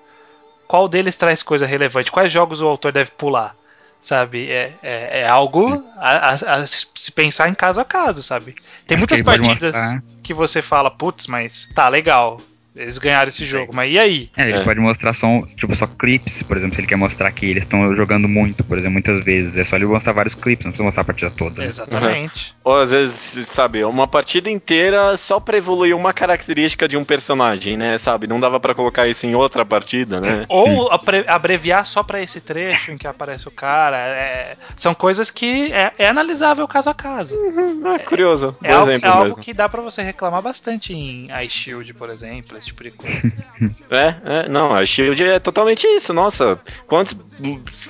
Qual deles traz coisa relevante? Quais jogos o autor deve pular? Sabe? É, é, é algo a, a- a se pensar em caso a caso, sabe? Tem Acho muitas partidas que você fala, putz, mas tá legal. Eles ganharam esse jogo, mas e aí? É, ele É. pode mostrar só, tipo, só clipes, por exemplo, se ele quer mostrar que eles estão jogando muito, por exemplo, muitas vezes. É só ele mostrar vários clipes, não precisa mostrar a partida toda. né? Exatamente. Ou às vezes, sabe, uma partida inteira só pra evoluir uma característica de um personagem, né? Sabe? Não dava pra colocar isso em outra partida, né? Ou abreviar só pra esse trecho em que aparece o cara. é- são coisas que é, é analisável caso a caso. Ah, curioso. É algo, exemplo é algo mesmo. que dá pra você reclamar bastante em iShield, por exemplo, esse tipo de coisa. É, é, não, a Shield é totalmente isso, nossa. Quantos.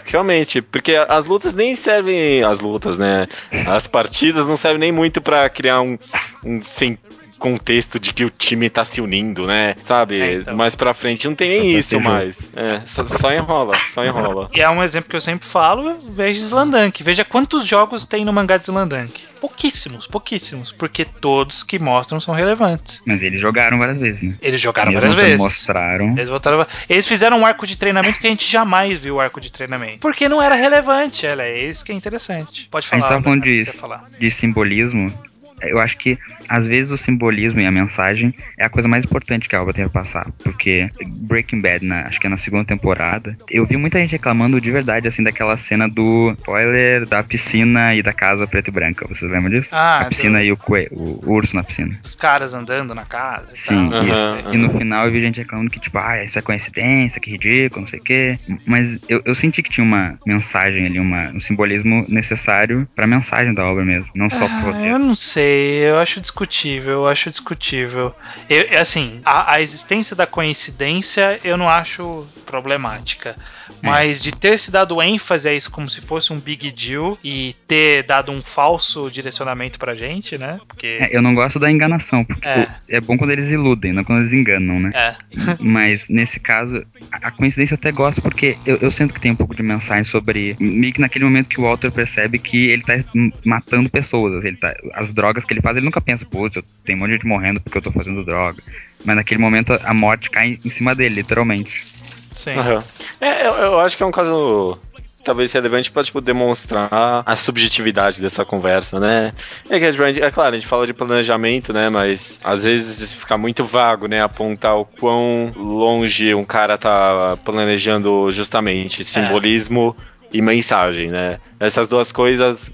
Realmente, porque as lutas nem servem. As lutas, né? As partidas não servem nem muito pra criar um. um sem contexto de que o time tá se unindo, né? Sabe? É, então. Mais pra frente não tem Só nem isso jogo. mais. É, só, só enrola, só enrola. E é um exemplo que eu sempre falo, veja Slandank. Veja quantos jogos tem no mangá de Slandank. Pouquíssimos, pouquíssimos. Porque todos que mostram são relevantes. Mas eles jogaram várias vezes, né? Eles jogaram Mesmo várias vezes. mostraram. Eles, voltaram, eles fizeram um arco de treinamento que a gente jamais viu o arco de treinamento. Porque não era relevante, ela é isso que é interessante. Pode A falar. gente tava falando de, de simbolismo. Eu acho que, às vezes, o simbolismo e a mensagem é a coisa mais importante que a obra tem pra passar. Porque Breaking Bad, na- acho que é na segunda temporada, eu vi muita gente reclamando de verdade, assim, daquela cena do spoiler da piscina e da casa preta e branca. Vocês lembram disso? Ah, a piscina e o, o urso na piscina. Os caras andando na casa. e Sim, tal. isso. Aham, E no final eu vi gente reclamando que, tipo, ah, isso é coincidência, que ridículo, não sei o quê. Mas eu, eu senti que tinha uma mensagem ali, uma, um simbolismo necessário pra mensagem da obra mesmo, não só pro Ah, roteiro. eu não sei, eu acho discutível, eu acho discutível. Eu, é assim, a, a existência da coincidência eu não acho problemática. Mas de ter se dado ênfase a isso como se fosse um big deal e ter dado um falso direcionamento pra gente, né? Porque. É, eu não gosto da enganação, porque É. é bom quando eles iludem, não quando eles enganam, né? É, Mas nesse caso, a coincidência eu até gosto porque eu, eu sinto que tem um pouco de mensagem sobre. Meio que naquele momento que o Walter percebe que ele tá matando pessoas. Ele tá, as drogas que ele faz, ele nunca pensa, putz, eu- tem um monte de gente morrendo porque eu tô fazendo droga. Mas naquele momento a- morte cai em, cima dele, literalmente. sim. Aham. É, eu, eu acho que é um caso talvez relevante pra, tipo, demonstrar a subjetividade dessa conversa, né? É que, tipo, a gente- é claro, a gente fala de planejamento, né? Mas às vezes fica muito vago, né? Apontar o quão longe um cara tá planejando justamente simbolismo e mensagem, né? Essas duas coisas.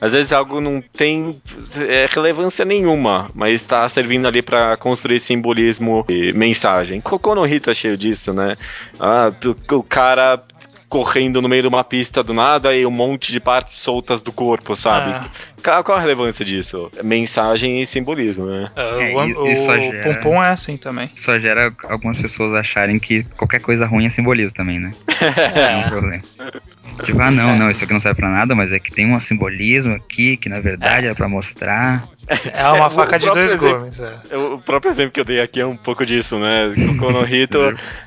Às vezes algo não tem é, relevância nenhuma, mas tá servindo ali pra construir simbolismo e mensagem. Cocô no Rio tá cheio disso, né? Ah, o, o cara correndo no meio de uma pista do nada e um monte de partes soltas do corpo, sabe? Ah. Qual, qual a relevância disso? Mensagem e simbolismo, né? É, É, o e- o, gera- Pum Pum é assim também. Só gera algumas pessoas acharem que qualquer coisa ruim é simbolismo também, né? É um problema. Tipo, ah, não, não, isso aqui não serve pra nada, mas é que tem um simbolismo aqui que na verdade é pra mostrar. É uma É, o faca de dois exemplo- gumes. é. Eu- O próprio exemplo que eu dei aqui é um pouco disso, né? Cocô no Rito,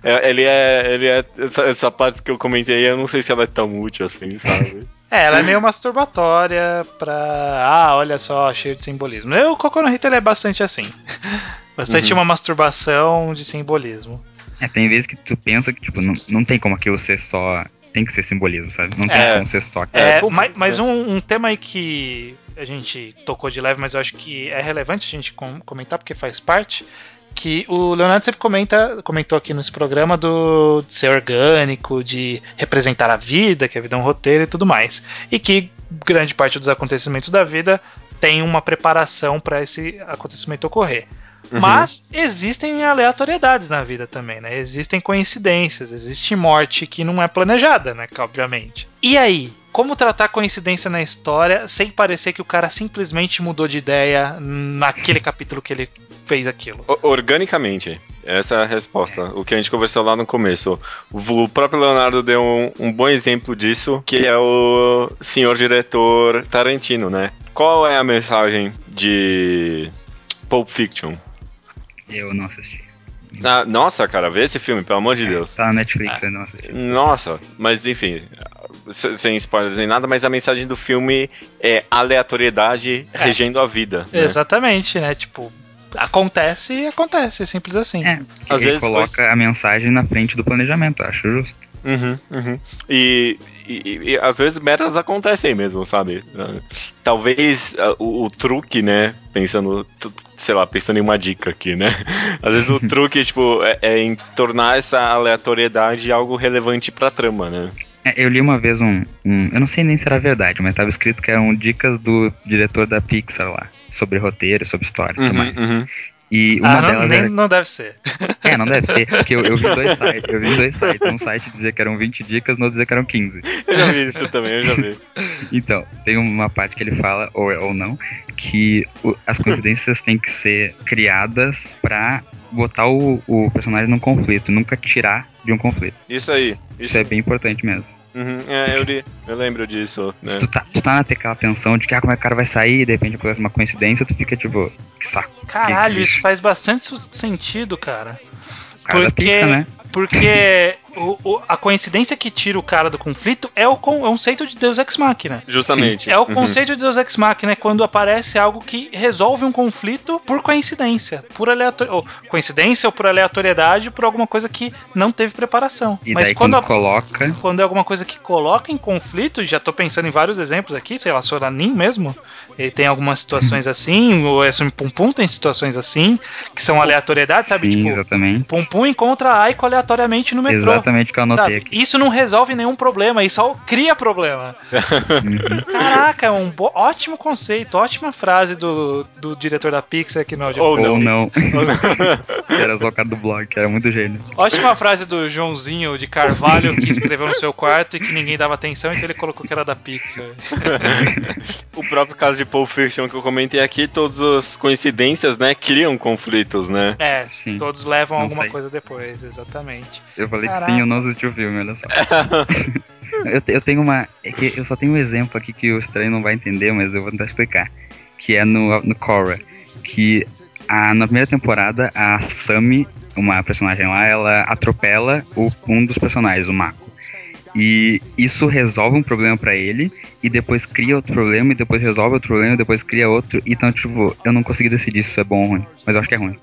é, ele é. Ele é essa, essa parte que eu comentei, eu não sei se ela é tão útil assim, sabe? É, ela é meio masturbatória pra. Ah, olha só, cheio de simbolismo. Eu, o Cocô no Hito ele é bastante assim. Bastante Uhum. uma masturbação de simbolismo. É, tem vezes que tu pensa que, tipo, não, não tem como aquilo ser só. Tem que ser simbolismo, sabe? Não tem É. como ser só. É, pô, mas, é. mas um, um tema aí que a gente tocou de leve, mas eu acho que é relevante a gente com- comentar porque faz parte, que o Leonardo sempre comenta, comentou aqui nesse programa do de ser orgânico, de representar a vida, que a vida é um roteiro e tudo mais. E que grande parte dos acontecimentos da vida tem uma preparação para esse acontecimento ocorrer. Uhum. Mas existem aleatoriedades na vida também, né? Existem coincidências, existe morte que não é planejada, né? Obviamente. E aí, como tratar coincidência na história sem parecer que o cara simplesmente mudou de ideia naquele capítulo que ele fez aquilo? Organicamente. Essa é a resposta. O que a gente conversou lá no começo. O próprio Leonardo deu um, um bom exemplo disso, que é o senhor diretor Tarantino, né? Qual é a mensagem de Pulp Fiction? Eu não assisti. Ah, nossa, cara, vê esse filme, pelo amor de Deus. Tá na Netflix, ah. eu não assisti. Nossa, mas enfim, sem spoilers nem nada, mas a mensagem do filme é aleatoriedade é. regendo a vida. Né? Exatamente, né? Tipo, acontece e acontece, simples assim. É, Às vezes coloca a mensagem na frente do planejamento, acho justo. Uhum, uhum. E, e, e, às vezes metas acontecem mesmo, sabe? Talvez uh, o, o, truque, né? Pensando, sei lá, pensando em uma dica aqui, né? Às vezes o truque, tipo, é, é, em tornar essa aleatoriedade algo relevante pra trama, né? É, eu li uma vez um, um, Eu não sei nem se era verdade, mas estava escrito que eram dicas do diretor da Pixar lá. Sobre roteiro, sobre história e uhum, tudo mais. Uhum. E uma ah, não, delas nem, era... não deve ser. É, não deve ser, porque eu, eu, vi dois sites, eu vi dois sites. Um site dizia que eram 20 dicas, no outro dizia que eram 15. Eu já vi isso também, eu já vi. Então, tem uma parte que ele fala, ou, ou não, que as coincidências têm que ser criadas pra botar o, o personagem num conflito, nunca tirar de um conflito. Isso aí. Isso, isso é bem importante mesmo. Uhum, é, eu, li, eu lembro disso. Né? Se tu tá, tu tá naquela tensão de que ah, como é que o cara vai sair e de repente acontece uma coincidência, tu fica tipo, que saco. Caralho, que isso faz bastante sentido, cara. Cara porque, pizza, né? Porque o, o, a coincidência que tira o cara do conflito é o, é conceito de Deus Ex Machina. Justamente. É o uhum. conceito de Deus Ex Machina, é quando aparece algo que resolve um conflito por coincidência. Por aleator... ou coincidência ou por aleatoriedade, por alguma coisa que não teve preparação. E Mas quando, quando coloca. Quando é alguma coisa que coloca em conflito, já tô pensando em vários exemplos aqui, sei lá, Soranin mesmo. Ele tem algumas situações assim, o Esumi Pum Pum tem situações assim, que são aleatoriedades, sabe? Sim, tipo, exatamente. Pum Pum encontra Aiko aleatoriamente no metrô. Exatamente o que eu anotei sabe? aqui. Isso não resolve nenhum problema, isso só cria problema. Caraca, é um ótimo conceito, ótima frase do, do diretor da Pixar aqui no audio. Ou não. Ou não. era só o cara do blog, que era muito gênio. Ótima frase do Joãozinho de Carvalho que escreveu no seu quarto e que ninguém dava atenção, então ele colocou que era da Pixar. o próprio caso de Pulp Fiction que eu comentei aqui, todas as coincidências, né, criam conflitos, né? É, sim. Todos levam não alguma sei. coisa depois, exatamente. Eu falei Caraca. que sim, eu não assisti o filme, olha só. eu, eu tenho uma. É que eu só tenho um exemplo aqui que o estranho não vai entender, mas eu vou tentar explicar. Que é no, no Korra. Que a, na primeira temporada, a Sami, uma personagem lá, ela atropela o, um dos personagens, o Mako. E isso resolve um problema para ele, e depois cria outro problema, e depois resolve outro problema, e depois cria outro. Então, tipo, eu não consegui decidir se isso é bom ou ruim, mas eu acho que é ruim.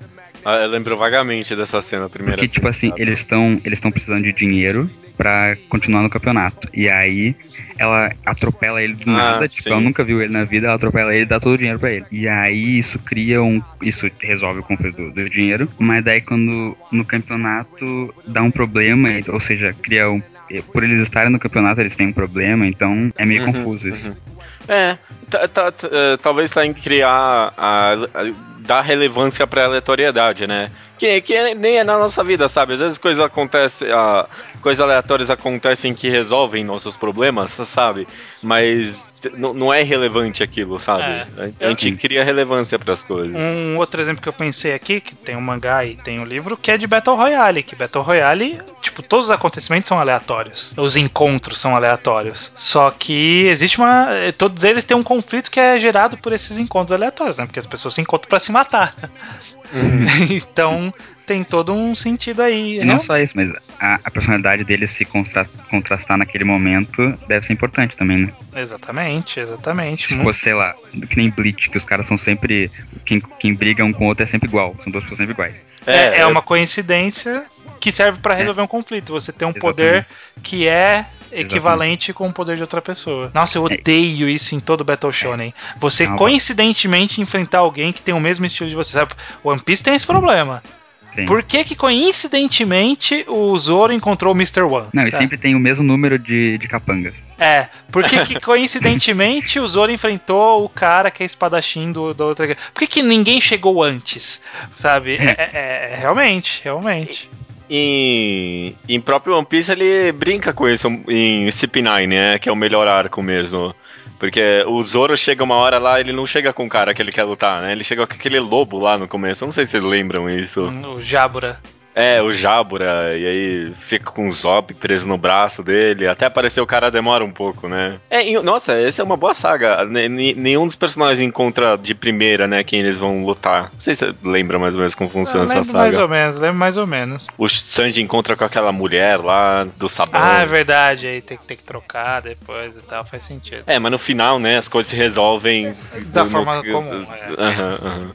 Ah, eu lembro vagamente dessa cena primeira. Porque, tipo assim, eles estão eles estão precisando de dinheiro para continuar no campeonato. E aí ela atropela ele do ah, nada, tipo, ela nunca viu ele na vida, ela atropela ele e dá todo o dinheiro para ele. E aí isso cria um. Isso resolve o conflito do, do, dinheiro, mas daí quando no campeonato dá um problema, ou seja, cria um por eles estarem no campeonato, eles têm um problema, então é meio uhum, confuso isso. Uhum. É, tá, talvez tá em criar a, a, dar relevância pra aleatoriedade, né? Que, que nem é na nossa vida, sabe? Às vezes coisas acontecem, uh, coisas aleatórias acontecem que resolvem nossos problemas, sabe? Mas não é relevante aquilo, sabe? É, a gente cria relevância para as coisas. Um outro exemplo que eu pensei aqui, que tem um mangá e tem um livro, que é de Battle Royale, que Battle Royale, tipo, todos os acontecimentos são aleatórios. Os encontros são aleatórios. Só que existe uma. Todos eles têm um conflito que é gerado por esses encontros aleatórios, né? Porque as pessoas se encontram para se matar. Uhum. então tem todo um sentido aí. Não, só isso, mas a, a personalidade dele se contra, contrastar naquele momento deve ser importante também, né? Exatamente, exatamente. Se fosse, sei lá, que nem Bleach, que os caras são sempre. Quem, quem briga um com o outro é sempre igual. São duas pessoas sempre iguais. É, é, é uma coincidência que serve para resolver é. um conflito. Você tem um Exatamente. poder que é equivalente com o poder de outra pessoa. Nossa, eu odeio isso em todo Battle Shonen. Você Não, coincidentemente enfrentar alguém que tem o mesmo estilo de você. Sabe? One Piece tem esse problema. Sim. Por que que coincidentemente o Zoro encontrou o Mr. One? Não, e É. sempre tem o mesmo número de, de capangas. É, por que, que coincidentemente o Zoro enfrentou o cara que é espadachim do, do outro. Por que, que ninguém chegou antes? Sabe? É, é- é- realmente, realmente. Em, em próprio One Piece ele brinca com isso em CP9, né? Que é o melhor arco mesmo. Porque o Zoro chega uma hora lá, ele não chega com o cara que ele quer lutar, né? Ele chega com aquele lobo lá no começo. Não sei se vocês lembram isso. O Jabura. É, o Jabura, e aí fica com o Zop preso no braço dele. Até aparecer o cara demora um pouco, né? É, e- nossa, essa é uma boa saga. N- nenhum dos personagens encontra de primeira, né, quem eles vão lutar. Não sei se você lembra mais ou menos como funciona Eu essa lembro mais saga. ou menos, lembro mais ou menos. O Sanji encontra com aquela mulher lá do sabão. Ah, é verdade, aí tem, tem que trocar depois e tal, faz sentido. É, mas no final, né, as coisas se resolvem Da no- forma no- comum, é. Aham.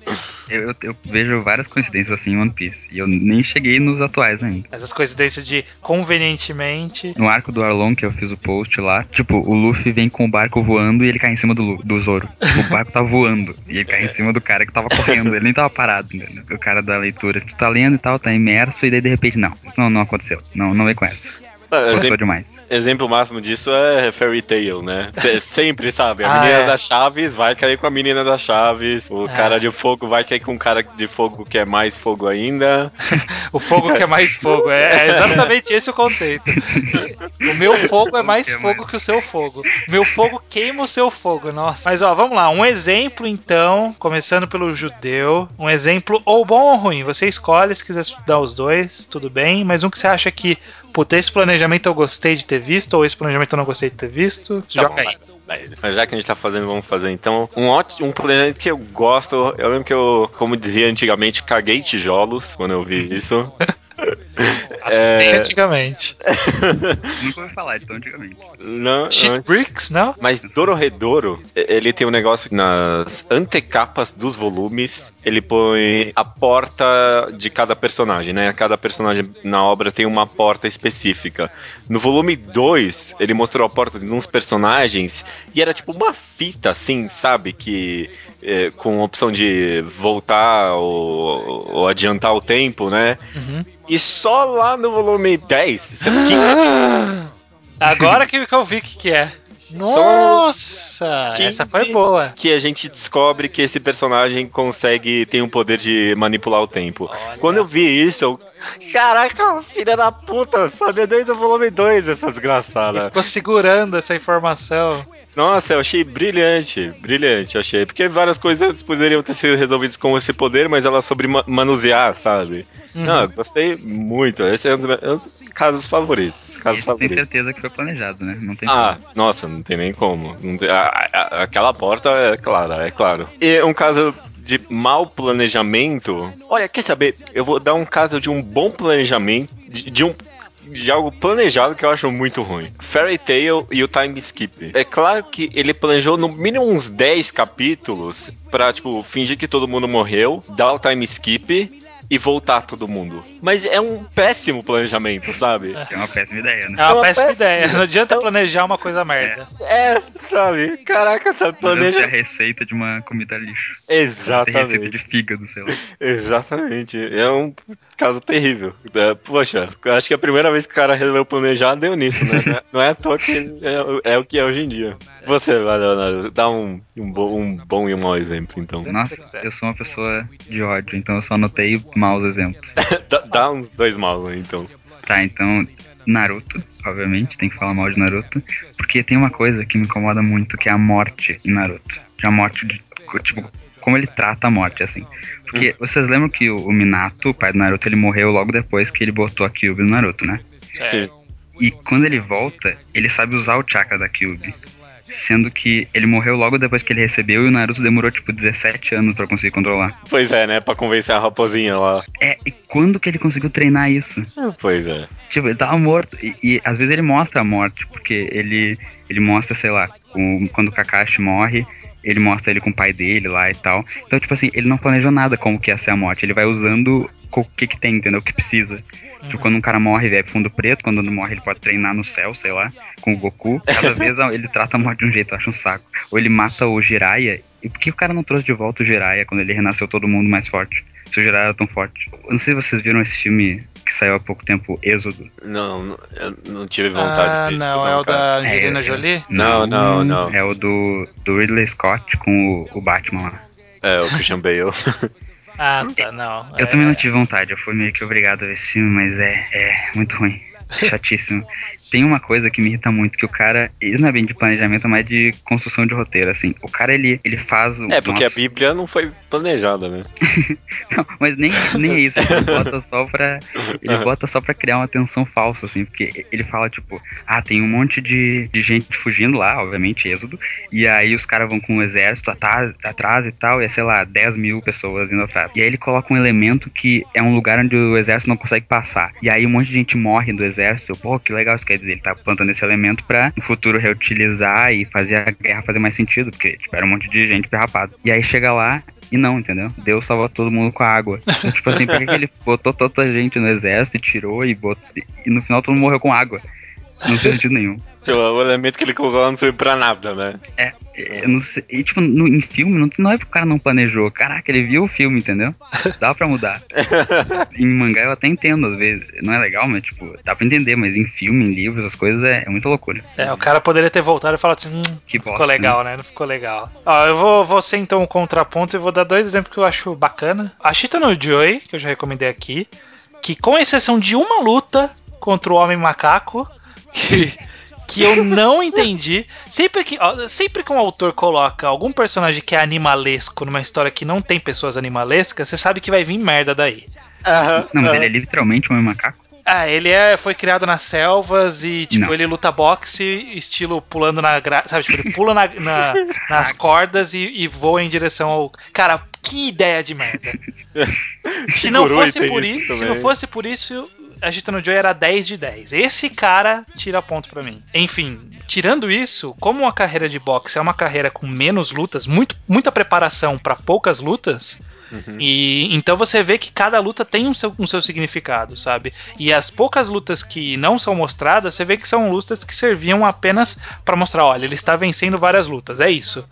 Eu, eu- eu vejo várias coincidências assim em One Piece. E eu nem cheguei nos atuais ainda. Essas coincidências de convenientemente. No arco do Arlong, que eu fiz o post lá, tipo, o Luffy vem com o barco voando e ele cai em cima do, do Zoro. O barco tá voando. E ele cai em cima do cara que tava correndo. Ele nem tava parado, entendeu? O cara da leitura. Tu tá lendo e tal, tá imerso, e daí de repente, não. Não, não aconteceu. Não, não vem com essa. Ah, Gostou exemplo, demais. exemplo máximo disso é Fairy Tail, né? Cê sempre, sabe? A Ah, menina é. das chaves vai cair com a menina das chaves. O É. cara de fogo vai cair com o cara de fogo que é mais fogo ainda. O fogo que é mais fogo. É, é exatamente esse o conceito. O meu fogo é mais Que é fogo que o seu fogo. Meu fogo queima o seu fogo. Nossa. Mas ó, vamos lá. Um exemplo então, começando pelo judeu. Um exemplo ou bom ou ruim. Você escolhe se quiser estudar os dois, tudo bem. Mas um que você acha que, puta, esse planejamento eu gostei de ter visto, ou esse planejamento eu não gostei de ter visto, Tá joga aí. Mas já que a gente tá fazendo, vamos fazer então. Um ótimo um planejamento que eu gosto. Eu lembro que eu, como dizia antigamente, caguei tijolos quando eu vi isso. Assim, É. bem antigamente. Nunca ouvi falar de tão antigamente. Não, Cheat Bricks, não? Mas Dororedoro, ele tem um negócio que nas antecapas dos volumes, ele põe a porta de cada personagem, né? Cada personagem na obra tem uma porta específica. No volume 2, ele mostrou a porta de uns personagens e era tipo uma fita assim, sabe? Que é, com opção de voltar ou, ou adiantar o tempo, né? Uhum. E só lá no volume 10, sendo que Agora que eu vi o que, que é. Nossa! Essa foi 15. boa. que a gente descobre que esse personagem consegue, tem o poder de manipular o tempo. Quando eu vi isso, eu. Caraca, filha da puta, sabia desde o volume 2 essa Ele desgraçada. ficou segurando essa informação. Nossa, eu achei brilhante, brilhante, achei. Porque várias coisas poderiam ter sido resolvidas com esse poder, mas ela sobre ma- manusear, sabe? Uhum. Não, eu gostei muito. Esse é um dos meus é casos favoritos. Casos Esse tem certeza que foi planejado, né? Não tem Ah, como. nossa, não tem nem como. Tem- a- a- aquela porta é clara, é claro. E um caso de mau planejamento. Olha, quer saber? Eu vou dar um caso de um bom planejamento, de, de um. De algo planejado que eu acho muito ruim. Fairy Tail e o Time Skip. É claro que ele planejou no mínimo uns 10 capítulos pra, tipo, fingir que todo mundo morreu, dar o time skip e voltar todo mundo. Mas é um péssimo planejamento, sabe? É uma péssima ideia, né? É uma uma péssima péssima- ideia. Não adianta planejar uma coisa merda. É, sabe? Caraca, tá Planeja... a receita de uma comida lixo. Tem receita Exatamente. de fígado, sei lá. Exatamente. É um caso terrível. É, poxa, acho que a primeira vez que o cara resolveu planejar deu nisso, né? Não é- é à toa que é, é o que é hoje em dia. Você, Leonardo, dá um, um, bo- um bom e um mau exemplo, então. Nossa, eu sou uma pessoa de ódio, então eu só anotei maus exemplos. dá, dá uns dois maus, né, então. Tá, então, Naruto, obviamente, tem que falar mal de Naruto, porque tem uma coisa que me incomoda muito, que é a morte em Naruto. Que é a morte de. Tipo, como ele trata a morte, assim. Porque vocês lembram que o, Minato, o pai do Naruto, ele morreu logo depois que ele botou a Kyuubi no Naruto, né? Sim. E quando ele volta, ele sabe usar o chakra da Kyuubi. Sendo que ele morreu logo depois que ele recebeu e o Naruto demorou tipo 17 anos pra conseguir controlar. Pois é, né? Pra convencer a raposinha lá. É, e quando que ele conseguiu treinar isso? Pois é. Tipo, ele tava morto. E, e às vezes ele mostra a morte, porque ele, ele mostra, sei lá, com- quando o Kakashi morre, ele mostra ele com o pai dele lá e tal. Então, tipo assim, ele não planejou nada como que ia ser a morte. Ele vai usando o que que tem, entendeu? O que precisa. Uhum. Tipo, quando um cara morre, ele é fundo preto, quando não morre, ele pode treinar no céu, sei lá, com o Goku. Cada vez ele trata a morte de um jeito, eu acho um saco. Ou ele mata o Jiraiya. E por que o cara não trouxe de volta o Jiraiya quando ele renasceu todo mundo mais forte? Se o Jiraiya era tão forte. Eu não sei se vocês viram esse filme que saiu há pouco tempo, Êxodo. Não, eu não tive vontade ah, disso. Não, não, é o cara. da Angelina É, Jolie? Não, não, não. É o do, do Ridley Scott com o, o Batman lá. É, o Christian Bale. Ah, tá, não. Eu É- também não tive vontade, eu fui meio que obrigado a ver esse filme, mas é, é muito ruim. Chatíssimo. Tem uma coisa que me irrita muito, que o cara. Isso não é bem de planejamento, mas de construção de roteiro, assim. O cara, ele, ele faz. É, porque a Bíblia não foi planejada, né? Não, mas nem, nem é isso. Ele bota só pra. Ele bota só pra criar uma tensão falsa, assim. Porque ele fala, tipo, ah, tem um monte de, de gente fugindo lá, obviamente, êxodo. E aí os caras vão com o exército atrás, atrás e tal, e é, sei lá, 10 mil pessoas indo atrás. E aí ele coloca um elemento que é um lugar onde o exército não consegue passar. E aí um monte de gente morre do exército. Pô, que legal isso quer dizer. Ele tá plantando esse elemento pra no futuro reutilizar e fazer a guerra fazer mais sentido. Porque, tipo, era um monte de gente perrapada. E aí chega lá, e não, entendeu? Deus salva todo mundo com a água. Então, tipo assim, por que, que ele botou tanta gente no exército e tirou e botou. E no final todo mundo morreu com água? Não fez sentido nenhum. Tipo, o elemento que ele colocou lá não serve pra nada, né? É, eu não sei. E, tipo, no- em filme, não, não é porque o cara não planejou. Caraca, ele viu o filme, entendeu? Dá pra mudar. em mangá eu até entendo, às vezes. Não é legal, mas, tipo, dá pra entender. Mas em filme, em livros, as coisas é, é muita loucura. É, o cara poderia ter voltado e falado assim, hum, Que ficou bosta, legal, né? Não ficou legal. Ó, eu vou, vou ser então um contraponto e vou dar dois exemplos que eu acho bacana. A Chita no Joy, que eu já recomendei aqui, que com exceção de uma luta contra o Homem Macaco, que, que eu não entendi. Sempre que, ó, sempre que um autor coloca algum personagem que é animalesco numa história que não tem pessoas animalescas, você sabe que vai vir merda daí. Aham. Não, mas aham. ele é literalmente um macaco. Ah, ele é, foi criado nas selvas e, tipo, Não. ele luta boxe, estilo pulando na gra... Sabe, tipo, ele pula na- na- nas cordas e, e voa em direção ao. Cara, que ideia de merda. Se não fosse por isso isso, se não fosse por isso, a Gitano Joy era 10 de 10. Esse cara tira ponto pra mim. Enfim, tirando isso, como uma carreira de boxe é uma carreira com menos lutas, muito, muita preparação pra poucas lutas, Uhum. e então você vê que cada luta tem um seu, um seu significado, sabe? E as poucas lutas que não são mostradas, você vê que são lutas que serviam apenas pra mostrar, olha, ele está vencendo várias lutas, é isso,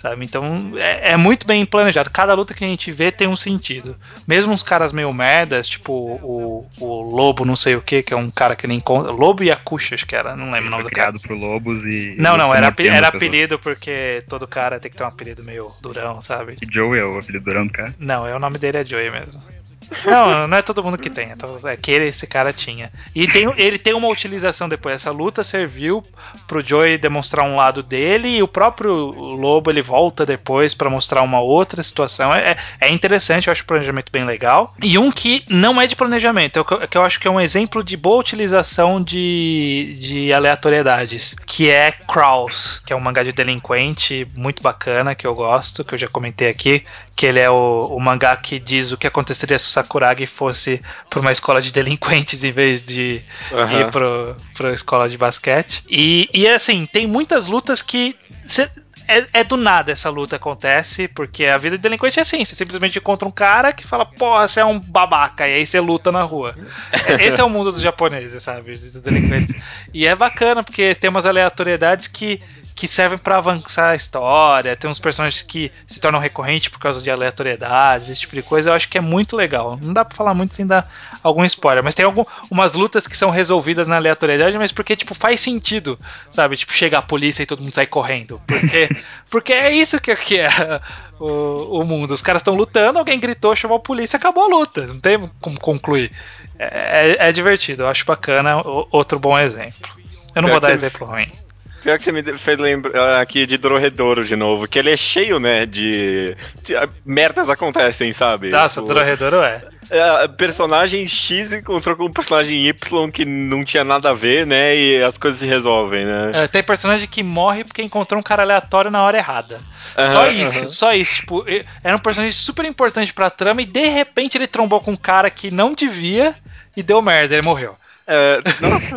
sabe? Então é, é muito bem planejado. Cada luta que a gente vê tem um sentido. Mesmo uns caras meio merdas, tipo o, o Lobo, não sei o que, que é um cara que nem encontra. Lobo e a Cuxa, acho que era, não lembro Ele o nome do cara. por lobos e. Não, não, era, era apelido porque todo cara tem que ter um apelido meio durão, sabe? E Joey é o apelido durão do cara. Não, é o nome dele é Joey mesmo. Não, não é todo mundo que tem. Então, é que esse cara tinha. E tem, ele tem uma utilização depois. Essa luta serviu pro Joey demonstrar um lado dele e o próprio Lobo ele volta depois pra mostrar uma outra situação. É, é interessante, eu acho o planejamento bem legal. E um que não é de planejamento, é que eu- que eu acho que é um exemplo de boa utilização de, de aleatoriedades, que é Kraus, que é um mangá de delinquente muito bacana, que eu gosto, que eu já comentei aqui, que ele é o, o mangá que diz o que aconteceria se o Sakuragi fosse pra uma escola de delinquentes em vez de Aham. ir pro, pra escola de basquete. E, e assim, tem muitas lutas que. cê- é, é do nada essa luta acontece, porque a vida de delinquente é assim: você simplesmente encontra um cara que fala, porra, você é um babaca, e aí você luta na rua. Esse é o mundo dos japoneses, sabe? Dos delinquentes. E é bacana, porque tem umas aleatoriedades que que servem pra avançar a história. Tem uns personagens que se tornam recorrentes por causa de aleatoriedades, esse tipo de coisa. Eu acho que é muito legal. Não dá pra falar muito sem dar algum spoiler, mas tem algumas lutas que são resolvidas na aleatoriedade, mas porque tipo faz sentido, sabe? Tipo chega a polícia e todo mundo sai correndo, porque porque é isso que, que é o, o mundo. Os caras estão lutando, alguém gritou, chamou a polícia, acabou a luta. Não tem como concluir. É, é- é divertido, eu acho bacana. O- outro bom exemplo. Eu não Pior vou dar exemplo ruim. Pior que você me fez lembrar aqui de Dorredouro de novo, que ele é cheio, né, de, de- ah, merdas acontecem, sabe? Nossa, Tipo, Dorredouro é. é, personagem X encontrou com um personagem Y que não tinha nada a ver, né, e as coisas se resolvem, né? É, tem personagem que morre porque encontrou um cara aleatório na hora errada. só Aham, isso, só isso. Tipo, era um personagem super importante pra trama e de repente ele trombou com um cara que não devia e deu merda, ele morreu. É,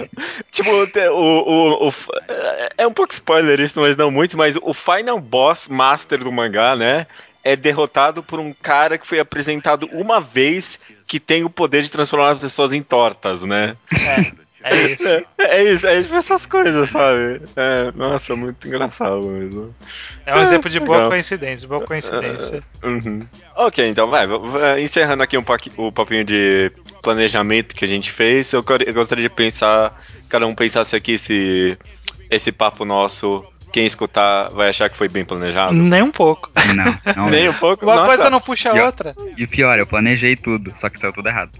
tipo, o, o, o- é- é um pouco spoiler isso, mas não muito, mas o final boss master do mangá, né? é derrotado por um cara que foi apresentado uma vez que tem o poder de transformar as pessoas em tortas, né? É. É isso. É, é isso, é tipo essas coisas, sabe? É, nossa, muito engraçado mesmo. É um exemplo de boa legal. coincidência, boa coincidência. Uhum. Ok, então vai, encerrando aqui um o papinho de planejamento que a gente fez, eu, eu gostaria de pensar, cada um pensasse aqui se esse papo nosso, quem escutar, vai achar que foi bem planejado. Nem um pouco. Não, não. Nem um pouco, Uma nossa. coisa não puxa a outra. E o pior, eu planejei tudo, só que saiu tudo errado.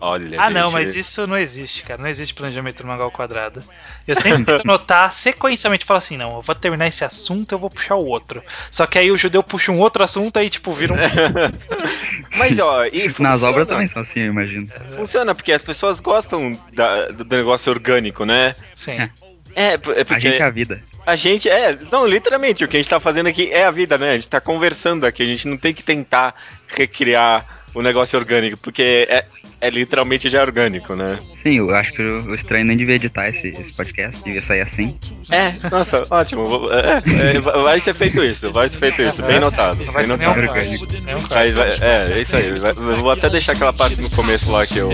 Olha, Ah, não, gente, mas isso não existe, cara. Não existe planejamento no Mangal ao quadrado. Eu sempre tento anotar sequencialmente, falar assim, não, eu vou terminar esse assunto, eu vou puxar o outro. Só que aí o judeu puxa um outro assunto, aí tipo, vira um... Mas ó, e Nas funciona. obras também são assim, eu imagino. Funciona, porque as pessoas gostam da- do negócio orgânico, né? Sim. É, é A porque gente é a vida. a gente é, não, literalmente, o que a gente tá fazendo aqui é a vida, né? A gente tá conversando aqui, a gente não tem que tentar recriar o negócio orgânico, porque é, é literalmente já orgânico, né? Sim, eu acho que o estranho nem devia editar esse, esse podcast, devia sair assim. É, nossa, ótimo. vou- É, é, vai ser feito isso, vai ser feito isso, bem notado, vai bem notado. Vai- vai- é, é isso aí. vai- eu vou até deixar aquela parte no começo lá que eu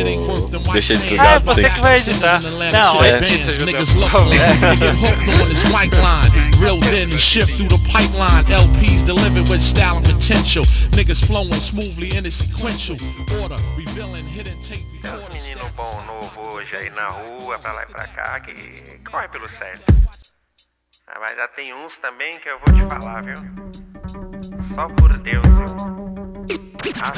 deixei Ah, é desligado. você assim. que vai editar. Não, É. edita, judeu. Reeled in and shift through the pipeline. LPs delivered with style and potential. Niggas flowing smoothly in a sequential order. Revealing hidden tape menino bom novo hoje aí na rua, pra lá e pra cá, que corre pelo certo. Ah, mas já tem uns também que eu vou te falar, viu? Só por Deus, viu? Ah,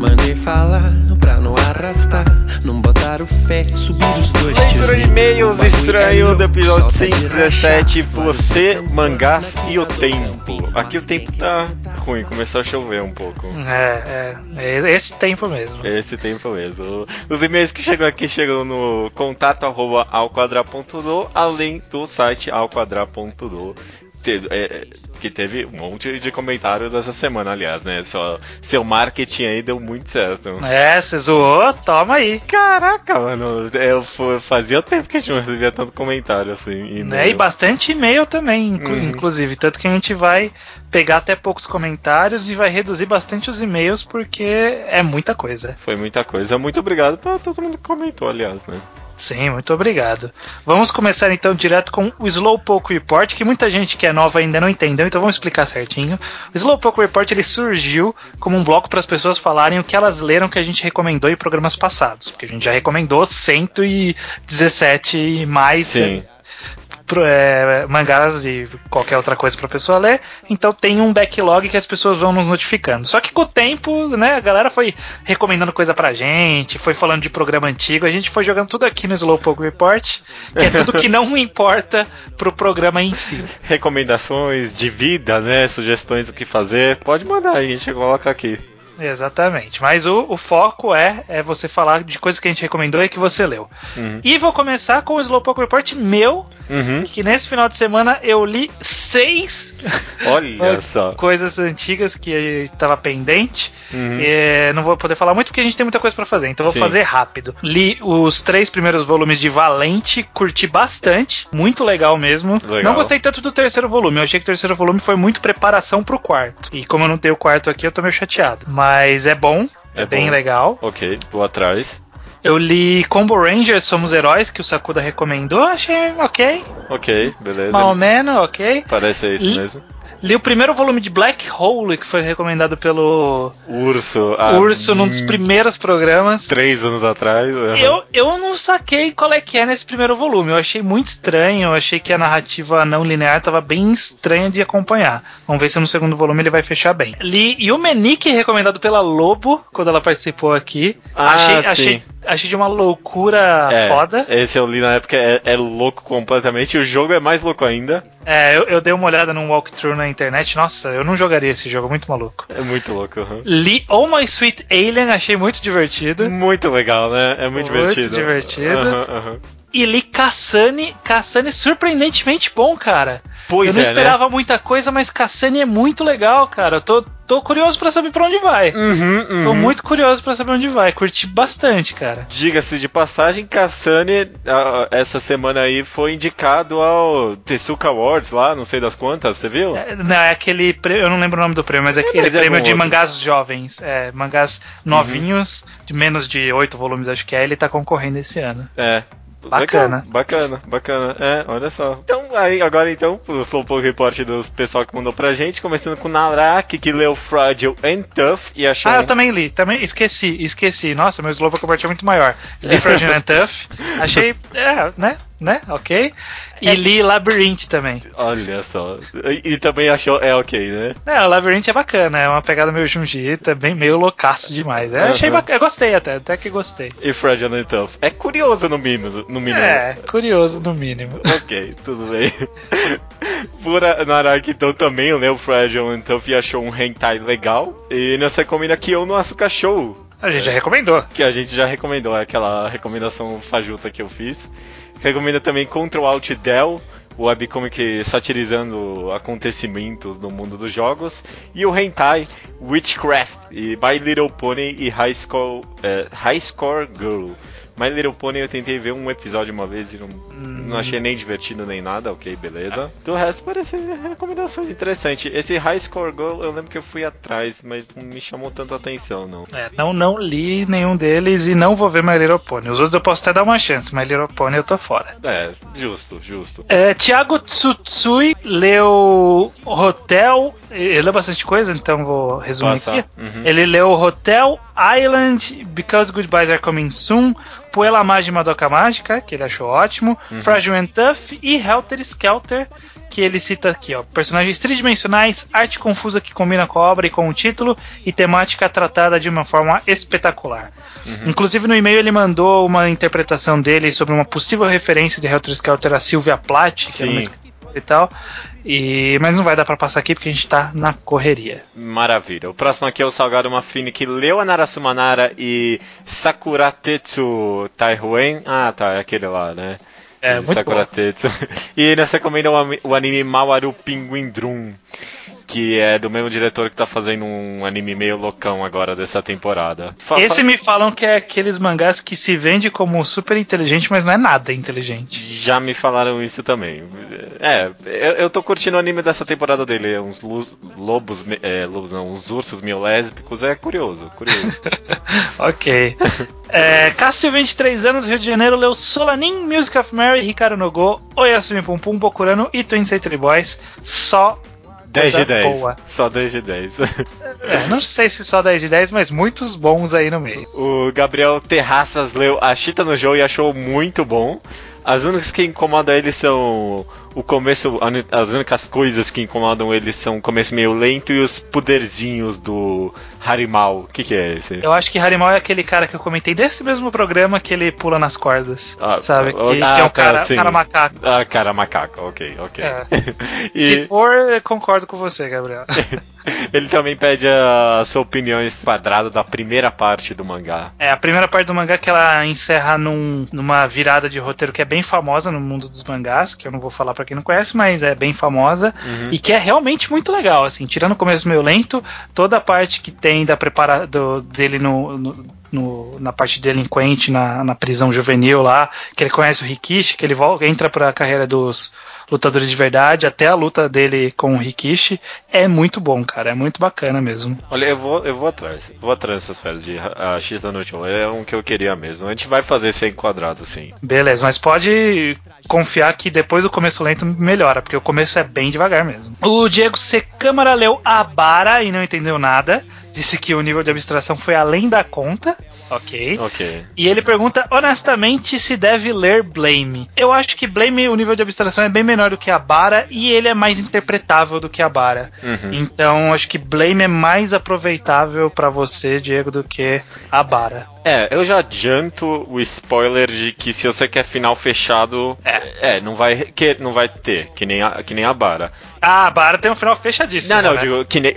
Mandei falar pra arrastar, não botar o fé, subir os dois Leitura de e-mails estranho é do episódio louco, solta de 117, rachar. você, mangás e o tempo. Aqui o tempo tá ruim, começou a chover um pouco. É, é, é esse tempo mesmo. Esse tempo mesmo. Os e-mails que chegam aqui chegam no contato arroba alquadra.do, além do site alquadra.do. Te- é, que teve um monte de comentários essa semana, aliás, né? Só, seu marketing aí deu muito certo. É, você zoou? Toma aí. Caraca, mano, eu fazia tempo que a gente não recebia tanto comentário assim. e-mail. Né? E bastante e-mail também, inclu- Uhum. inclusive. Tanto que a gente vai pegar até poucos comentários e vai reduzir bastante os e-mails, porque é muita coisa. Foi muita coisa. Muito obrigado pra todo mundo que comentou, aliás, né? Sim, muito obrigado. Vamos começar então direto com o Slowpoke Report, que muita gente que é nova ainda não entendeu, então vamos explicar certinho. O Slowpoke Report ele surgiu como um bloco para as pessoas falarem o que elas leram que a gente recomendou em programas passados, porque a gente já recomendou 117 e mais Sim. Pro- é, mangás e qualquer outra coisa pra pessoa ler. Então tem um backlog que as pessoas vão nos notificando. Só que com o tempo, né, a galera foi recomendando coisa pra gente, foi falando de programa antigo, a gente foi jogando tudo aqui no Slowpoke Report, que é tudo que não importa pro programa em si. Recomendações de vida, né? Sugestões do que fazer. Pode mandar, a gente coloca aqui. Exatamente. Mas o, o foco é, é você falar de coisas que a gente recomendou e que você leu. Uhum. E vou começar com o Slowpoke Report meu, Uhum. que nesse final de semana eu li seis Olha só. coisas antigas que estava pendente. Uhum. É, não vou poder falar muito porque a gente tem muita coisa pra fazer, então vou Sim. fazer rápido. Li os três primeiros volumes de Valente, curti bastante, muito legal mesmo. Legal. Não gostei tanto do terceiro volume, eu achei que o terceiro volume foi muito preparação pro quarto. E como eu não tenho o quarto aqui, eu tô meio chateado. Mas é bom, é, É bem bom. legal. Ok, vou atrás. Eu li Combo Rangers Somos Heróis, que o Sakuda recomendou, achei ok. Ok, beleza. Ou menos, ok. Parece isso Li- mesmo. Li o primeiro volume de Black Hole, que foi recomendado pelo Urso. há Urso num dos primeiros programas. Três anos atrás. uhum. Eu, eu não saquei qual é que é nesse primeiro volume. Eu achei muito estranho. Eu achei que a narrativa não linear tava bem estranha de acompanhar. Vamos ver se no segundo volume ele vai fechar bem. Li Yumenik, recomendado pela Lobo, quando ela participou aqui. Ah, achei, sim. achei, achei de uma loucura É, foda. Esse eu li na época, é, é louco completamente. E o jogo é mais louco ainda. É, eu, eu dei uma olhada num walkthrough na internet. Nossa, eu não jogaria esse jogo, muito maluco. É muito louco. uhum. Li Oh My Sweet Alien, achei muito divertido. Muito legal, né? É muito, Muito divertido. divertido. Aham, aham. E li Kassane. Kassane é surpreendentemente bom, cara. Pois eu não é, né? esperava muita coisa, mas Kassane é muito legal, cara. Eu tô, tô curioso pra saber pra onde vai. Uhum, Tô uhum. muito curioso pra saber onde vai. Curti bastante, cara. Diga-se de passagem, Kassane, ah, essa semana aí, foi indicado ao Tezuka Awards lá, não sei das quantas, você viu? É, não, é aquele. pre- Eu não lembro o nome do prêmio, mas é aquele mas é prêmio de outro. mangás jovens. É, mangás novinhos, de menos de oito volumes, acho que é. Ele tá concorrendo esse ano. É. Bacana. Bacana, bacana. É, olha só. Então, aí, agora então, o Slowpoke Report dos pessoal que mandou pra gente, começando com Naraki, que leu Fragile and Tough e achou. Ah, eu também li, também esqueci, esqueci. Nossa, meu Slow Report é muito maior. Li Fragile and Tough, achei, é, né, né, ok. E É. li Labyrinth também. Olha só. E, e também achou. É ok, né? É, o Labyrinth é bacana, é uma pegada meio Junji, também meio loucaço demais. É, achei Aham. bacana, eu gostei até, até que gostei. E Fragile and Tough. É curioso no mínimo. No mínimo. É, curioso no mínimo. Ok, tudo bem. Pura Naraki então também leu Fragile and Tough e achou um hentai legal. E nessa recomenda aqui eu no Asuka Show. A gente já recomendou. que a gente já recomendou, é aquela recomendação fajuta que eu fiz. Recomenda também Control Alt Del, o webcomic satirizando acontecimentos no mundo dos jogos. E o Hentai, Witchcraft, e My Little Pony e High eh, High Score Girl. My Little Pony eu tentei ver um episódio uma vez e não, não achei nem divertido nem nada, ok, beleza. Do resto parece recomendações interessantes. Esse High Score Girl eu lembro que eu fui atrás, mas não me chamou tanta atenção não. É, não, não li nenhum deles e não vou ver My Little Pony. Os outros eu posso até dar uma chance, My Little Pony eu tô fora. É, justo, justo. É, Thiago Tsutsui leu Hotel. Ele leu bastante coisa, então vou resumir Passa. aqui. Uhum. Ele leu Hotel Island, Because Goodbyes Are Coming Soon, Puella Magi Madoka Mágica, que ele achou ótimo, Uhum. Fragile and Tough e Helter Skelter, que ele cita aqui, ó. Personagens tridimensionais, arte confusa que combina com a obra e com o título, e temática tratada de uma forma espetacular. Uhum. Inclusive no e-mail ele mandou uma interpretação dele sobre uma possível referência de Helter Skelter a Sylvia Plath, que uma Sim. escritora e tal. E, mas não vai dar pra passar aqui porque a gente tá na correria. Maravilha. O próximo aqui é o Salgado Mafini, que leu a Narasumanara e Sakuratetsu Taihuen. Ah, tá, é aquele lá, né? É, muito bom. E nessa recomenda o anime Mawaru Pinguim Drum, que é do mesmo diretor que tá fazendo um anime meio loucão agora dessa temporada. Fa- Esse me falam que é aqueles mangás que se vende como super inteligente, mas não é nada inteligente. Já me falaram isso também. É, eu, eu tô curtindo o anime dessa temporada dele. é Uns lobos, é, lobos não, uns ursos meio lésbicos. É curioso, curioso. Ok. É, Cássio, 23 anos, Rio de Janeiro, leu Solanin, Music of Mary, Ricardo Nogô, Oyasumi Pum Pum, Bokurano e Twin Century Boys. Só 10 de coisa 10. boa. Só 10 de 10. É, não sei se só 10 de 10, mas muitos bons aí no meio. o Gabriel Terraças leu A Chita no Jogo e achou muito bom. As únicas que incomodam ele são o começo, as únicas coisas que incomodam ele são o começo meio lento e os poderzinhos do Harimau. O que, que é esse? Eu acho que Harimau é aquele cara que eu comentei desse mesmo programa que ele pula nas cordas. Ah, sabe? Que, ah, que é um tá, cara, sim. cara macaco. Ah, cara, macaco, ok, ok. É. e Se for, concordo com você, Gabriel. ele também pede a sua opinião quadrada da primeira parte do mangá. É, a primeira parte do mangá que ela encerra num- numa virada de roteiro que é bem famosa no mundo dos mangás, que eu não vou falar pra quem não conhece, mas é bem famosa Uhum. e que é realmente muito legal, assim, tirando o começo meio lento, toda a parte que tem da prepara do, dele no, no- no- na parte delinquente, na, na prisão juvenil lá, que ele conhece o Rikishi, que ele volta, entra pra carreira dos lutadores de verdade, até a luta dele com o Rikishi, é muito bom, cara, é muito bacana mesmo. Olha, eu vou, eu vou atrás. Vou atrás dessas férias de a Chita no Show. É um que eu queria mesmo. A gente vai fazer ser enquadrado, sim. Beleza, mas pode confiar que depois do começo lento melhora, porque o começo é bem devagar mesmo. O Diego C. Câmara leu Abara e não entendeu nada. Disse que o nível de abstração foi além da conta. Ok. Ok. E ele pergunta honestamente se deve ler Blame. Eu acho que Blame, o nível de abstração é bem menor do que Abara e ele é mais interpretável do que Abara. Uhum. Então acho que Blame é mais aproveitável pra você, Diego, do que Abara. É, eu já adianto o spoiler de que se você quer final fechado, é, não vai que, não vai ter, que nem a, que nem a Bara. Ah, Abara tem um final fechadíssimo. Não, não, né? digo que nem,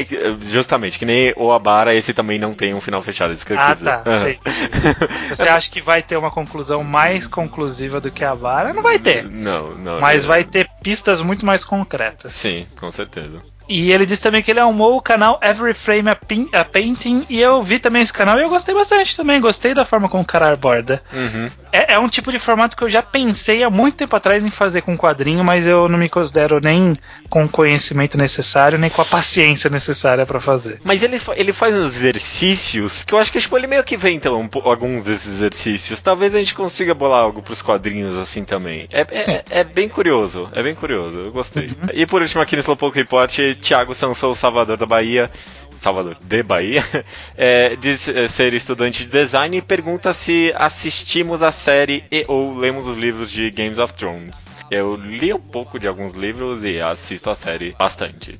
justamente, que nem o Abara, esse também não tem um final fechado, isso que eu Ah, tá, Aham. sei. Você acha que vai ter uma conclusão mais conclusiva do que a vara? Não vai ter. Não, não. Mas é- vai ter pistas muito mais concretas. Sim, com certeza. E ele disse também que ele arrumou o canal Every Frame a, Pin- a Painting. E eu vi também esse canal e eu gostei bastante também. Gostei da forma como o cara aborda. Uhum. É, é um tipo de formato que eu já pensei há muito tempo atrás em fazer com quadrinho, mas eu não me considero nem com o conhecimento necessário, nem com a paciência necessária pra fazer. Mas ele, ele faz uns exercícios que eu acho que tipo, ele meio que vem então um alguns desses exercícios. Talvez a gente consiga bolar algo pros quadrinhos assim também. É, é- é, é bem curioso, é bem curioso, eu gostei. E por último aqui no Slowpoke Report, Thiago Sansou, Salvador da Bahia. Salvador de Bahia, é, diz é, ser estudante de design e pergunta se assistimos a série e ou lemos os livros de Games of Thrones. Eu li um pouco de alguns livros e assisto a série bastante,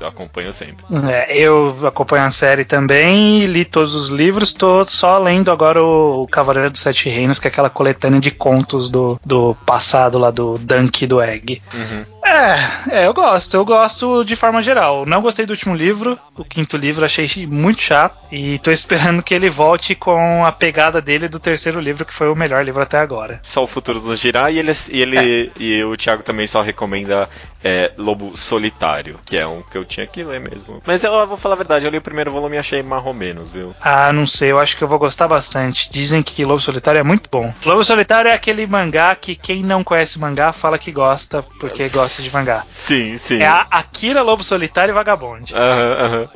acompanho sempre. É, eu acompanho a série também e li todos os livros, tô só lendo agora o, Cavaleiro dos Sete Reinos, que é aquela coletânea de contos do, do passado lá do Dunk e do Egg. Uhum. É, é, eu gosto, eu gosto de forma geral. Não gostei do último livro, o quinto livro, achei muito chato. E tô esperando que ele volte com a pegada dele do terceiro livro, que foi o melhor livro até agora. Só o futuro nos girar e ele, e, ele, e o Thiago também só recomenda é, Lobo Solitário, que é um que eu tinha que ler mesmo. Mas eu, eu vou falar a verdade, eu li o primeiro volume e achei marromenos, viu? Ah, não sei, eu acho que eu vou gostar bastante. Dizem que Lobo Solitário é muito bom. Lobo Solitário é aquele mangá que quem não conhece mangá fala que gosta, porque gosta de mangá. Sim, sim. É a Akira Lobo Solitário e Vagabonde. Aham, aham.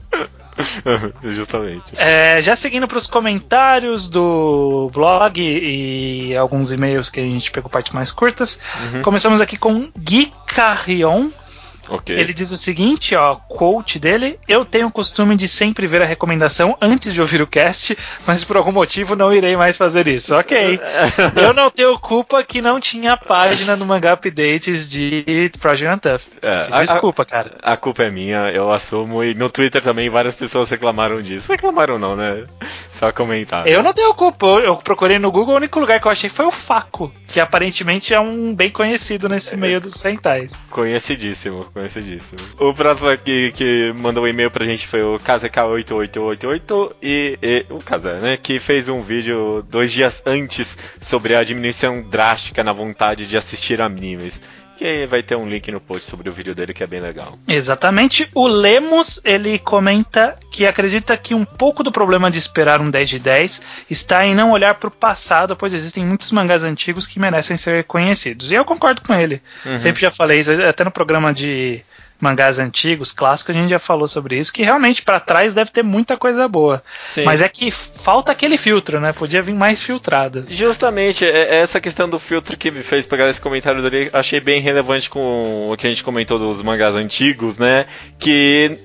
Justamente. É, já seguindo para os comentários do blog e alguns e-mails que a gente pegou partes mais curtas, Uhum. começamos aqui com Gui Carrion. Ok. Ele diz o seguinte, ó, quote dele: Eu tenho o costume de sempre ver a recomendação antes de ouvir o cast, mas por algum motivo não irei mais fazer isso. Ok. Eu não tenho culpa que não tinha página no Mangá Updates de Project Untough. É, a- Desculpa, cara. A culpa é minha, eu assumo. E no Twitter também várias pessoas reclamaram disso. Reclamaram não, né? Só comentaram. Eu não tenho culpa. Eu procurei no Google, o único lugar que eu achei foi o Faco, que aparentemente é um bem conhecido nesse meio dos Sentais. Conhecidíssimo, conhecidíssimo. O próximo aqui que mandou um e-mail pra gente foi o KZK8888 e, e o Kazé, né? Que fez um vídeo dois dias antes sobre a diminuição drástica na vontade de assistir animes. Que vai ter um link no post sobre o vídeo dele que é bem legal. Exatamente. O Lemos, ele comenta que acredita que um pouco do problema de esperar um 10 de 10 está em não olhar para o passado, pois existem muitos mangás antigos que merecem ser conhecidos. E eu concordo com ele. Uhum. Sempre já falei isso, até no programa de mangás antigos, clássicos, a gente já falou sobre isso, que realmente para trás deve ter muita coisa boa. Sim. Mas é que falta aquele filtro, né? Podia vir mais filtrado. Justamente, é- é essa questão do filtro que me fez pegar esse comentário dele, achei bem relevante com o que a gente comentou dos mangás antigos, né? Que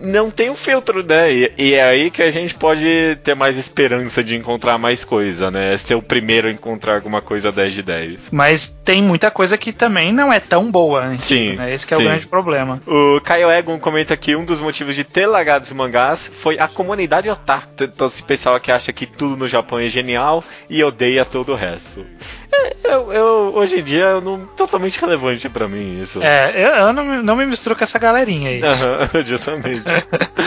não tem um filtro, né? E, e é aí que a gente pode ter mais esperança de encontrar mais coisa, né? Ser o primeiro a encontrar alguma coisa 10 de 10. Mas tem muita coisa que também não é tão boa? Sim, Né? Esse que é sim. o grande problema. O Caio Egon comenta que um dos motivos de ter largado os mangás foi a comunidade otaku. Então, esse pessoal que acha que tudo no Japão é genial e odeia todo o resto. É, Eu, eu- hoje em dia, não, totalmente relevante pra mim isso. É, eu, eu não, me- não me misturo com essa galerinha aí. Aham, justamente.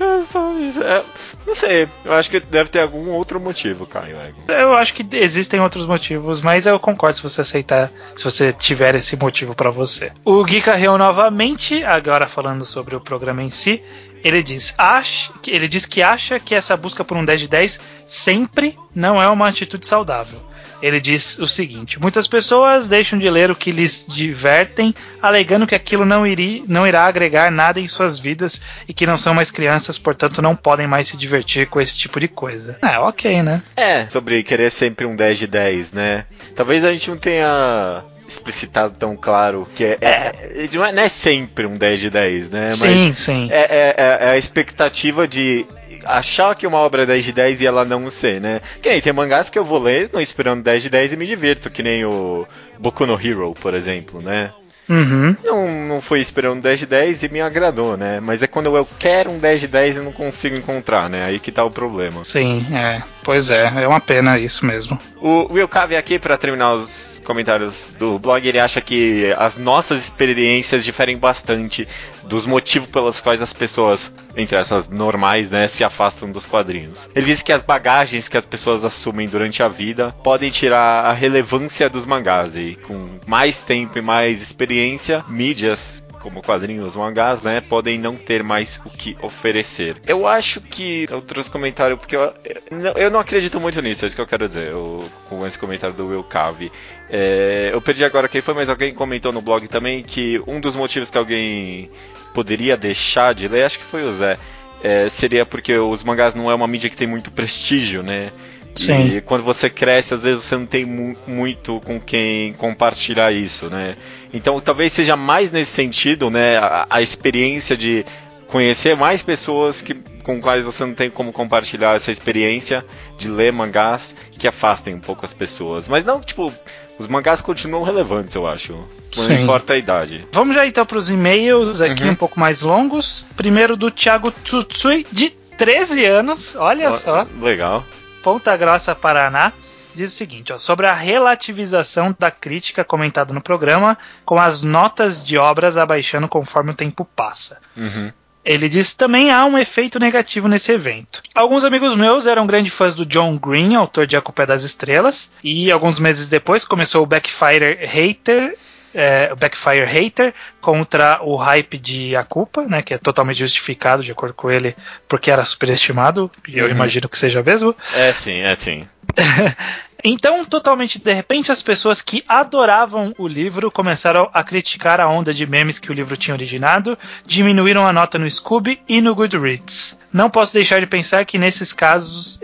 é só isso. É, não sei, eu acho que deve ter algum outro motivo, Caio. Eu acho que existem outros motivos, mas eu concordo se você aceitar, se você tiver esse motivo pra você. O Gui Carreão novamente, agora falando sobre o programa em si, ele diz, acha, ele diz que acha que essa busca por um 10 de 10 sempre não é uma atitude saudável. Ele diz o seguinte: muitas pessoas deixam de ler o que lhes divertem, alegando que aquilo não, iri, não irá agregar nada em suas vidas e que não são mais crianças, portanto não podem mais se divertir com esse tipo de coisa. É, ok, né? É, sobre querer sempre um 10 de 10, né? Talvez a gente não tenha explicitado tão claro que é, é- não, é não é sempre um 10 de 10, né? sim, sim. Mas é, é- é- é a expectativa de achar que uma obra é 10 de 10 e ela não ser, né? Que nem tem mangás que eu vou ler não esperando 10 de 10 e me divirto, que nem o Boku no Hero, por exemplo, né? Uhum. Não, não fui esperando um 10 de 10 e me agradou, né? Mas é quando eu quero um 10 de 10 e não consigo encontrar, né? Aí que tá o problema. Sim, é. Pois é, é uma pena isso mesmo. O Will Cave aqui para terminar os comentários do blog, ele acha que as nossas experiências diferem bastante dos motivos pelos quais as pessoas, entre essas normais, né, se afastam dos quadrinhos. Ele diz que as bagagens que as pessoas assumem durante a vida podem tirar a relevância dos mangás e com mais tempo e mais experiência, mídias como quadrinhos, mangás, né, podem não ter mais o que oferecer. Eu acho que eu trouxe comentário porque eu, eu não acredito muito nisso, é isso que eu quero dizer, eu, com esse comentário do Will Cave. É, eu perdi agora quem foi, mas alguém comentou no blog também que um dos motivos que alguém poderia deixar de ler, acho que foi o Zé, é, seria porque os mangás não é uma mídia que tem muito prestígio, né? Sim. E quando você cresce, às vezes você não tem mu muito com quem compartilhar isso, né? Então talvez seja mais nesse sentido, né? A, a experiência de conhecer mais pessoas que, com quais você não tem como compartilhar essa experiência de ler mangás que afastem um pouco as pessoas. Mas não, tipo, os mangás continuam relevantes, eu acho. Não Sim. importa a idade. Vamos já então para os e-mails aqui Uhum. um pouco mais longos. Primeiro do Thiago Tsutsui, de 13 anos, olha Ó, só. Legal. Ponta Grossa, Paraná, diz o seguinte: ó, sobre a relativização da crítica comentada no programa, com as notas de obras abaixando conforme o tempo passa. Uhum. Ele diz também há um efeito negativo nesse evento. Alguns amigos meus eram grandes fãs do John Green, autor de A Culpa é das Estrelas, e alguns meses depois começou o Backfire Hater. É, Backfire Hater contra o hype de A Culpa, né, que é totalmente justificado, de acordo com ele, porque era superestimado, e eu Uhum. imagino que seja mesmo. É sim, é sim. Então, totalmente de repente, as pessoas que adoravam o livro começaram a criticar a onda de memes que o livro tinha originado, diminuíram a nota no Scooby e no Goodreads. Não posso deixar de pensar que nesses casos,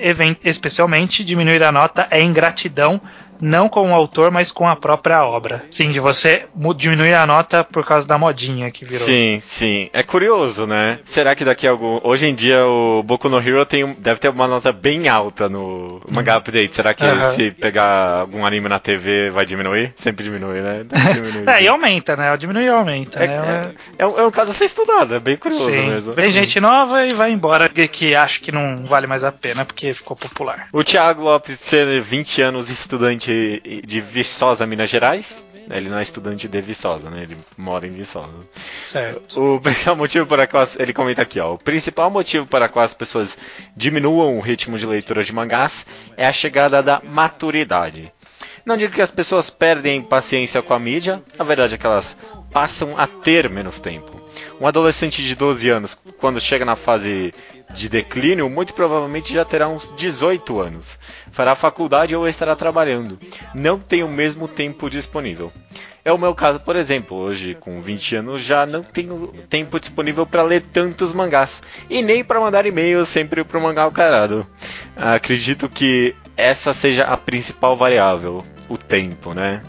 especialmente, diminuir a nota é ingratidão, não com o autor, mas com a própria obra. Sim, de você diminuir a nota por causa da modinha que virou. Sim, sim. É curioso, né? Será que daqui a algum. Hoje em dia o Boku no Hero tem, deve ter uma nota bem alta no Mangá Update. Será que Aham. se pegar algum anime na TV vai diminuir? Sempre diminui, né? Diminuir, É, e aumenta, né? Diminui e aumenta, É, né? é, é um, é um caso a ser estudado, é bem curioso Sim. mesmo. Vem gente nova e vai embora que, que acha que não vale mais a pena porque ficou popular. O Thiago Lopes, de ser 20 anos estudante de Viçosa, Minas Gerais. Ele não é estudante de Viçosa, né? Ele mora em Viçosa. Certo. O principal motivo para qual ele comenta aqui, ó, o principal motivo para qual as pessoas diminuam o ritmo de leitura de mangás é a chegada da maturidade. Não digo que as pessoas perdem paciência com a mídia, a verdade é que elas passam a ter menos tempo. Um adolescente de 12 anos, quando chega na fase de declínio, muito provavelmente já terá uns 18 anos. Fará faculdade ou estará trabalhando. Não tem o mesmo tempo disponível. É o meu caso, por exemplo. Hoje, com 20 anos, já não tenho tempo disponível para ler tantos mangás. E nem para mandar e-mails sempre pro mangá carado. Acredito que essa seja a principal variável. O tempo, né?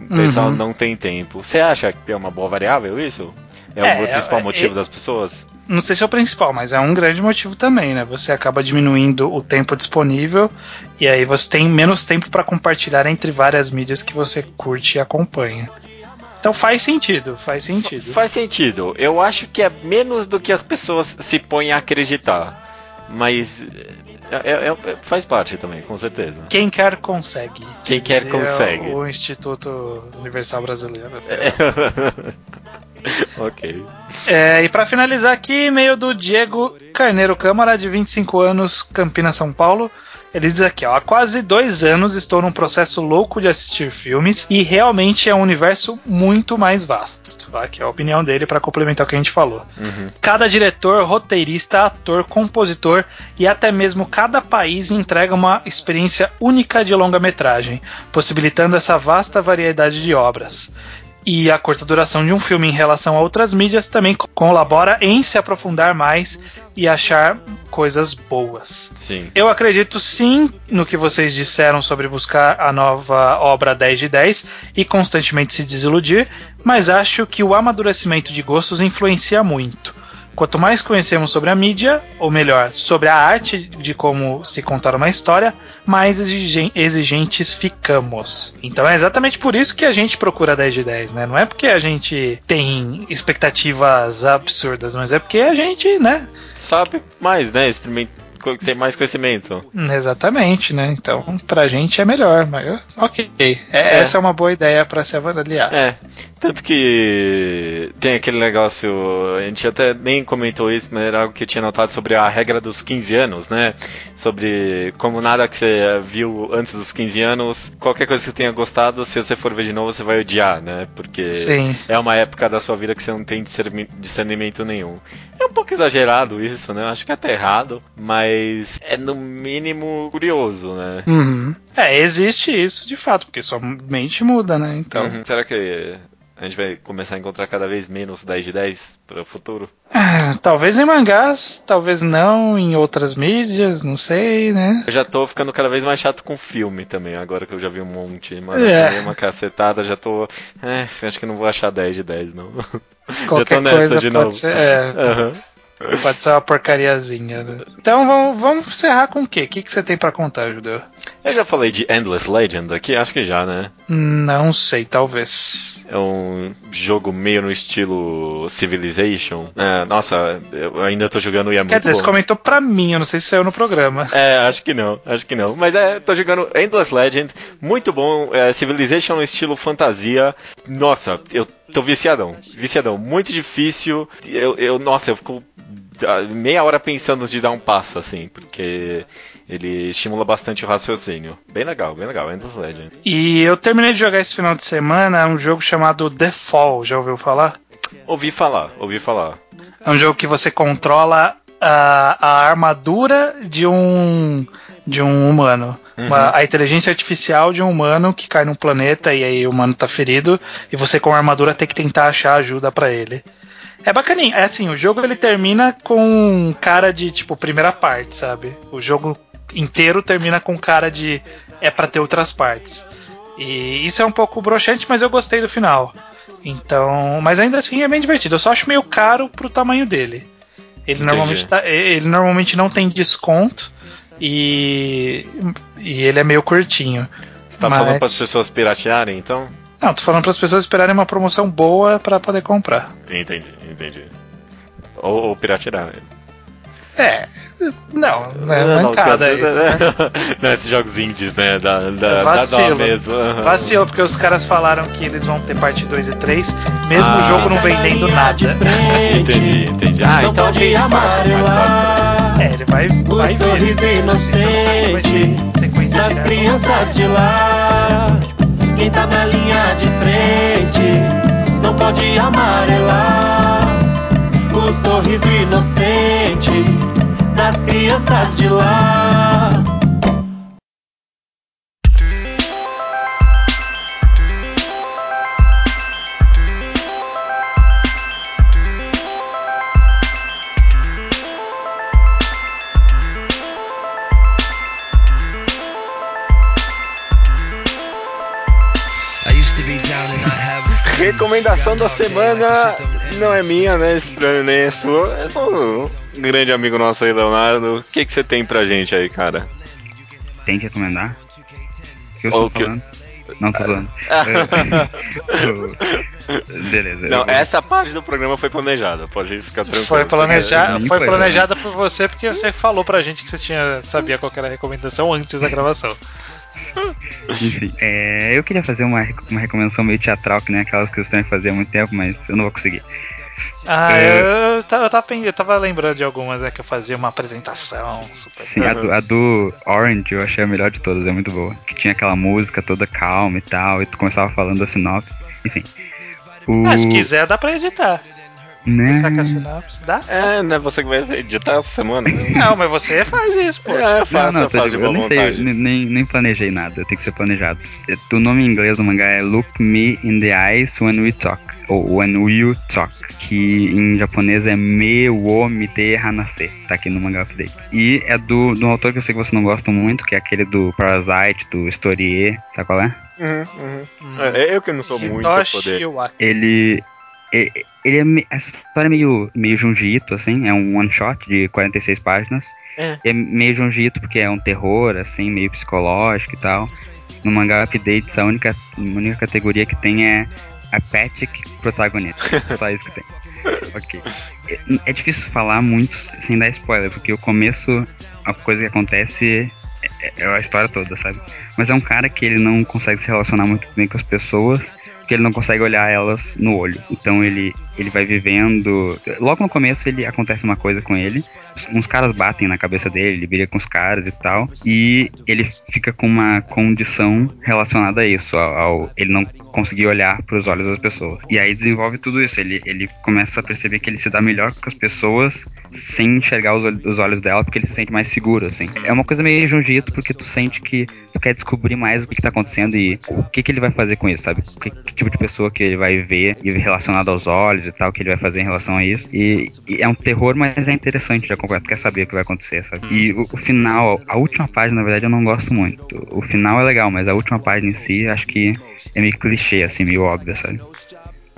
O pessoal Uhum. não tem tempo. Você acha que é uma boa variável isso? É, É, o principal é- motivo é- das pessoas? Não sei se é o principal, mas é um grande motivo também, né? Você acaba diminuindo o tempo disponível e aí você tem menos tempo para compartilhar entre várias mídias que você curte e acompanha. Então faz sentido, faz sentido. Faz sentido. Eu acho que é menos do que as pessoas se põem a acreditar. Mas é- é- é- faz parte também, com certeza. Quem quer consegue. Quem quer consegue. O Instituto Universal Brasileiro. ok. É, e para finalizar aqui, e-mail do Diego Carneiro Câmara, de 25 anos, Campinas, São Paulo. Ele diz aqui, ó, há quase dois anos estou num processo louco de assistir filmes e realmente é um universo muito mais vasto. Tá? Que é a opinião dele para complementar o que a gente falou. Uhum. Cada diretor, roteirista, ator, compositor e até mesmo cada país entrega uma experiência única de longa-metragem, possibilitando essa vasta variedade de obras. E a curta duração de um filme em relação a outras mídias também co- colabora em se aprofundar mais e achar coisas boas. Sim. Eu acredito sim no que vocês disseram sobre buscar a nova obra 10 de 10 e constantemente se desiludir, mas acho que o amadurecimento de gostos influencia muito. Quanto mais conhecemos sobre a mídia, ou melhor, sobre a arte de como se contar uma história, mais exigen- exigentes ficamos. Então é exatamente por isso que a gente procura 10 de 10, né? Não é porque a gente tem expectativas absurdas, mas é porque a gente, né? Sabe mais, né? Experiment... co- tem mais conhecimento. Exatamente, né? Então, pra gente é melhor, mas ok. É, É. Essa é uma boa ideia pra se avaliar. É, tanto que tem aquele negócio, a gente até nem comentou isso, mas era algo que eu tinha notado sobre a regra dos 15 anos, né? Sobre como nada que você viu antes dos 15 anos, qualquer coisa que você tenha gostado, se você for ver de novo, você vai odiar, né? Porque Sim. é uma época da sua vida que você não tem discerni- discernimento nenhum. É um pouco exagerado isso, né? Eu Acho que é até errado, mas é no mínimo curioso, né? Uhum. É, existe isso de fato, porque sua mente muda, né? Então. Uhum. Será que a gente vai começar a encontrar cada vez menos 10 de 10 para o futuro? Ah, talvez em mangás, talvez não em outras mídias, não sei, né? Eu já tô ficando cada vez mais chato com filme também, agora que eu já vi um monte. Mano, É. é. uma cacetada, já tô. É, acho que não vou achar 10 de 10, não. Qualquer nessa coisa de pode novo. ser. É, Aham. pode ser uma porcariazinha, né? Então vamos, vamos encerrar com o quê? O que, que você tem pra contar, Judeu? Eu já falei de Endless Legend aqui, acho que já, né? Não sei, talvez. É um jogo meio no estilo Civilization. É, nossa, eu ainda tô jogando e é Quer muito dizer, você bom. comentou pra mim, eu não sei se saiu no programa. É, acho que não, acho que não. Mas é, tô jogando Endless Legend, muito bom. É, Civilization no estilo fantasia. Nossa, eu tô viciadão, viciadão. Muito difícil. Eu, eu nossa, eu fico ah, meia hora pensando antes de dar um passo, assim, porque ele estimula bastante o raciocínio. Bem legal, bem legal, Endless Legend. E eu terminei de jogar esse final de semana um jogo chamado The Fall, já ouviu falar? Ouvi falar, ouvi falar. É um jogo que você controla a, a armadura de um de um humano. Uma- a inteligência artificial de um humano que cai num planeta e aí o humano tá ferido e você com a armadura tem que tentar achar ajuda pra ele. É bacaninho. É assim, o jogo ele termina com cara de tipo primeira parte, sabe? O jogo inteiro termina com cara de é pra ter outras partes. E isso é um pouco broxante, mas eu gostei do final. Então, mas ainda assim é bem divertido. Eu só acho meio caro pro tamanho dele. Ele Entendi. normalmente, tá- ele normalmente não tem desconto e, e ele é meio curtinho. Você tá Mas- falando para as pessoas piratearem, então? Não, tô falando para as pessoas esperarem uma promoção boa pra poder comprar. Entendi, entendi. Ou, ou piratear. É, não, é Não, mancada não, isso. né? não, esses jogos indies, né? Da, da, É da vacilo. dó mesmo. aham. Vacilo, porque os caras falaram que eles vão ter parte 2 e 3, mesmo Ah. o jogo não vendendo nada. Entendi, entendi. Ah, Não então pode tem amarelar É, ele vai, o vai ver. sorriso inocente Sequência das direta. crianças de lá. Quem tá na linha de frente não pode amarelar o sorriso inocente das crianças de lá. Recomendação da semana não é minha, né? Nem é sua. É do um grande amigo nosso aí, Leonardo. O que, que você tem pra gente aí, cara? Tem que recomendar? O que eu Ou estou que- falando? Não, tô zoando. É, Beleza. Não, eu- essa parte do programa foi planejada, pode ficar tranquilo. Foi, planeja foi foi, planejada por você porque você falou pra gente que você tinha sabia qual era a recomendação antes da gravação. Enfim, é, eu queria fazer uma, uma recomendação meio teatral, que nem aquelas que eu tenho que fazer há muito tempo, mas eu não vou conseguir. Ah, É. eu, eu, tava, eu, tava, eu lembrando de algumas né, que eu fazia uma apresentação super. Sim, a do, a do Orange eu achei a melhor de todas, é muito boa. Que tinha aquela música toda calma e tal, e tu começava falando a sinopse, enfim. O, Ah, se quiser, dá pra editar. né, Saca a sinopse, dá? É, não é você que vai editar essa semana, né? Não, mas você faz isso, pô. É, Não, faça, não, tá faz de de boa, eu nem vontade. sei, nem- nem, nem planejei nada, tem que ser planejado. É, O nome em inglês do mangá é Look Me in the Eyes When We Talk, ou When We Talk, que em japonês é Me wo mite hanase, tá aqui no mangá update. E é do, do autor que eu sei que você não gosta muito, que é aquele do Parasite, do Storie, sabe qual é? Uhum, uhum. É, eu que não sou muito poder. Ele. e- Ele é. me- Essa história é meio, meio Junji Ito, assim. É um one shot de 46 páginas. É. É meio Junji Ito porque é um terror, assim, meio psicológico e tal. No mangá Updates, a única, a única categoria que tem é Apathic Protagonist. Só isso que tem. Ok. É, é difícil falar muito sem dar spoiler, porque o começo, a coisa que acontece é, é a história toda, sabe? Mas é um cara que ele não consegue se relacionar muito bem com as pessoas, porque ele não consegue olhar elas no olho. Então ele, ele vai vivendo. Logo no começo ele acontece uma coisa com ele. Uns caras batem na cabeça dele, ele briga com os caras e tal. E ele fica com uma condição relacionada a isso, ao, ao ele não conseguir olhar para os olhos das pessoas. E aí desenvolve tudo isso. Ele, ele começa a perceber que ele se dá melhor com as pessoas sem enxergar os, olhos- os olhos dela, porque ele se sente mais seguro, assim. É uma coisa meio Jujutsu, porque tu sente que tu quer descobrir mais o que, que tá acontecendo e o que, que ele vai fazer com isso, sabe? Que, que tipo de pessoa que ele vai ver e relacionado aos olhos e tal, que ele vai fazer em relação a isso. E, e é um terror, mas é interessante de acompanhar, tu quer saber o que vai acontecer, sabe? E o, o final, a última página, na verdade, eu não gosto muito. O final é legal, mas a última página em si, acho que é meio clichê, assim, meio óbvio, sabe?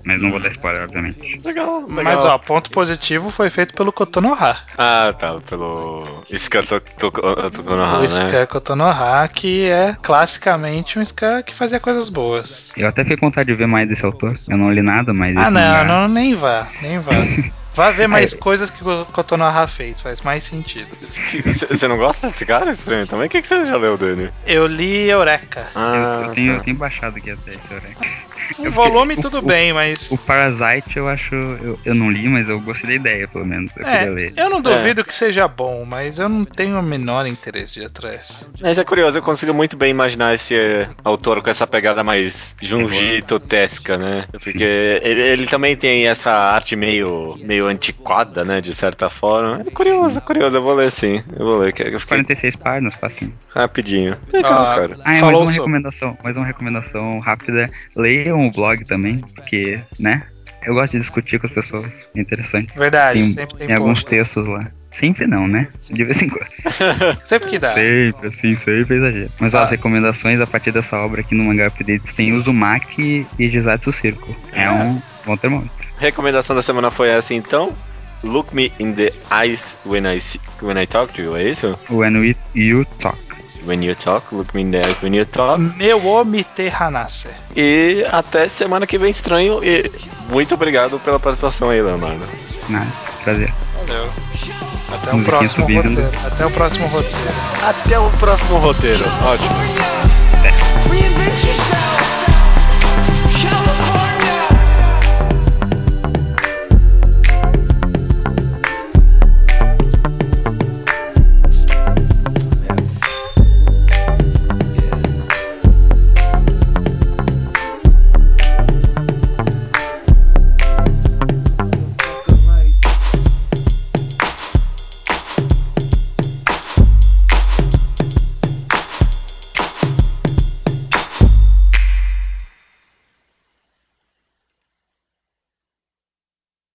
Mas não vou dar spoiler, obviamente. Legal, legal. Mas ó, ponto positivo foi feito pelo Kotonoha. Ah, tá, pelo. Ska Tokonoha, o né? Ska Kotonoha, que é classicamente um Ska que fazia coisas boas. Eu até fiquei com vontade de ver mais desse autor. Eu não li nada, mas Ah, não, mangá- não, nem vá, nem vá. Vá ver mais É. coisas que o Kotonoha fez, faz mais sentido. Você não gosta desse cara estranho também? O que você já leu dele? Eu li Eureka. Ah, eu, tenho, tá. eu tenho baixado aqui até esse Eureka. Eu volume tudo o- bem, mas. O Parasite eu acho. Eu, eu não li, mas eu gostei da ideia, pelo menos. Eu É, queria ler. eu não duvido que seja bom, mas eu não tenho o menor interesse de ir atrás. Mas é curioso, eu consigo muito bem imaginar esse eh, autor com essa pegada mais Junji-totesca, né? Porque ele, ele também tem essa arte meio, meio antiquada, né? De certa forma. É curioso, é curioso, eu vou ler sim. Eu vou ler, eu fiquei 46 páginas, facinho. rapidinho. Legal, Ah, cara. Ah, é mais Falou uma sobre- recomendação. Mais uma recomendação rápida. Leiam o blog também, porque, né? Eu gosto de discutir com as pessoas. É interessante. Verdade, Tem, sempre tem tem alguns textos lá. Sempre não, né? De vez em quando. Sempre que dá. Sempre, assim, sempre exagero. Mas ó, Ah. as recomendações a partir dessa obra aqui no Manga Updates tem Uzumaki e Jizatsu Circle. É um bom termômetro. Recomendação da semana foi essa então. Look me in the eyes when I, see, when I talk to you, é isso? When we, You Talk. When you talk, look me in the eyes when you talk. Meu Omite Hanase. E até semana que vem, estranho. E muito obrigado pela participação aí, Leonardo. Nada, prazer. Valeu. Até o Musiquinha próximo subindo. roteiro. Até o próximo roteiro. Até o próximo roteiro. Ótimo.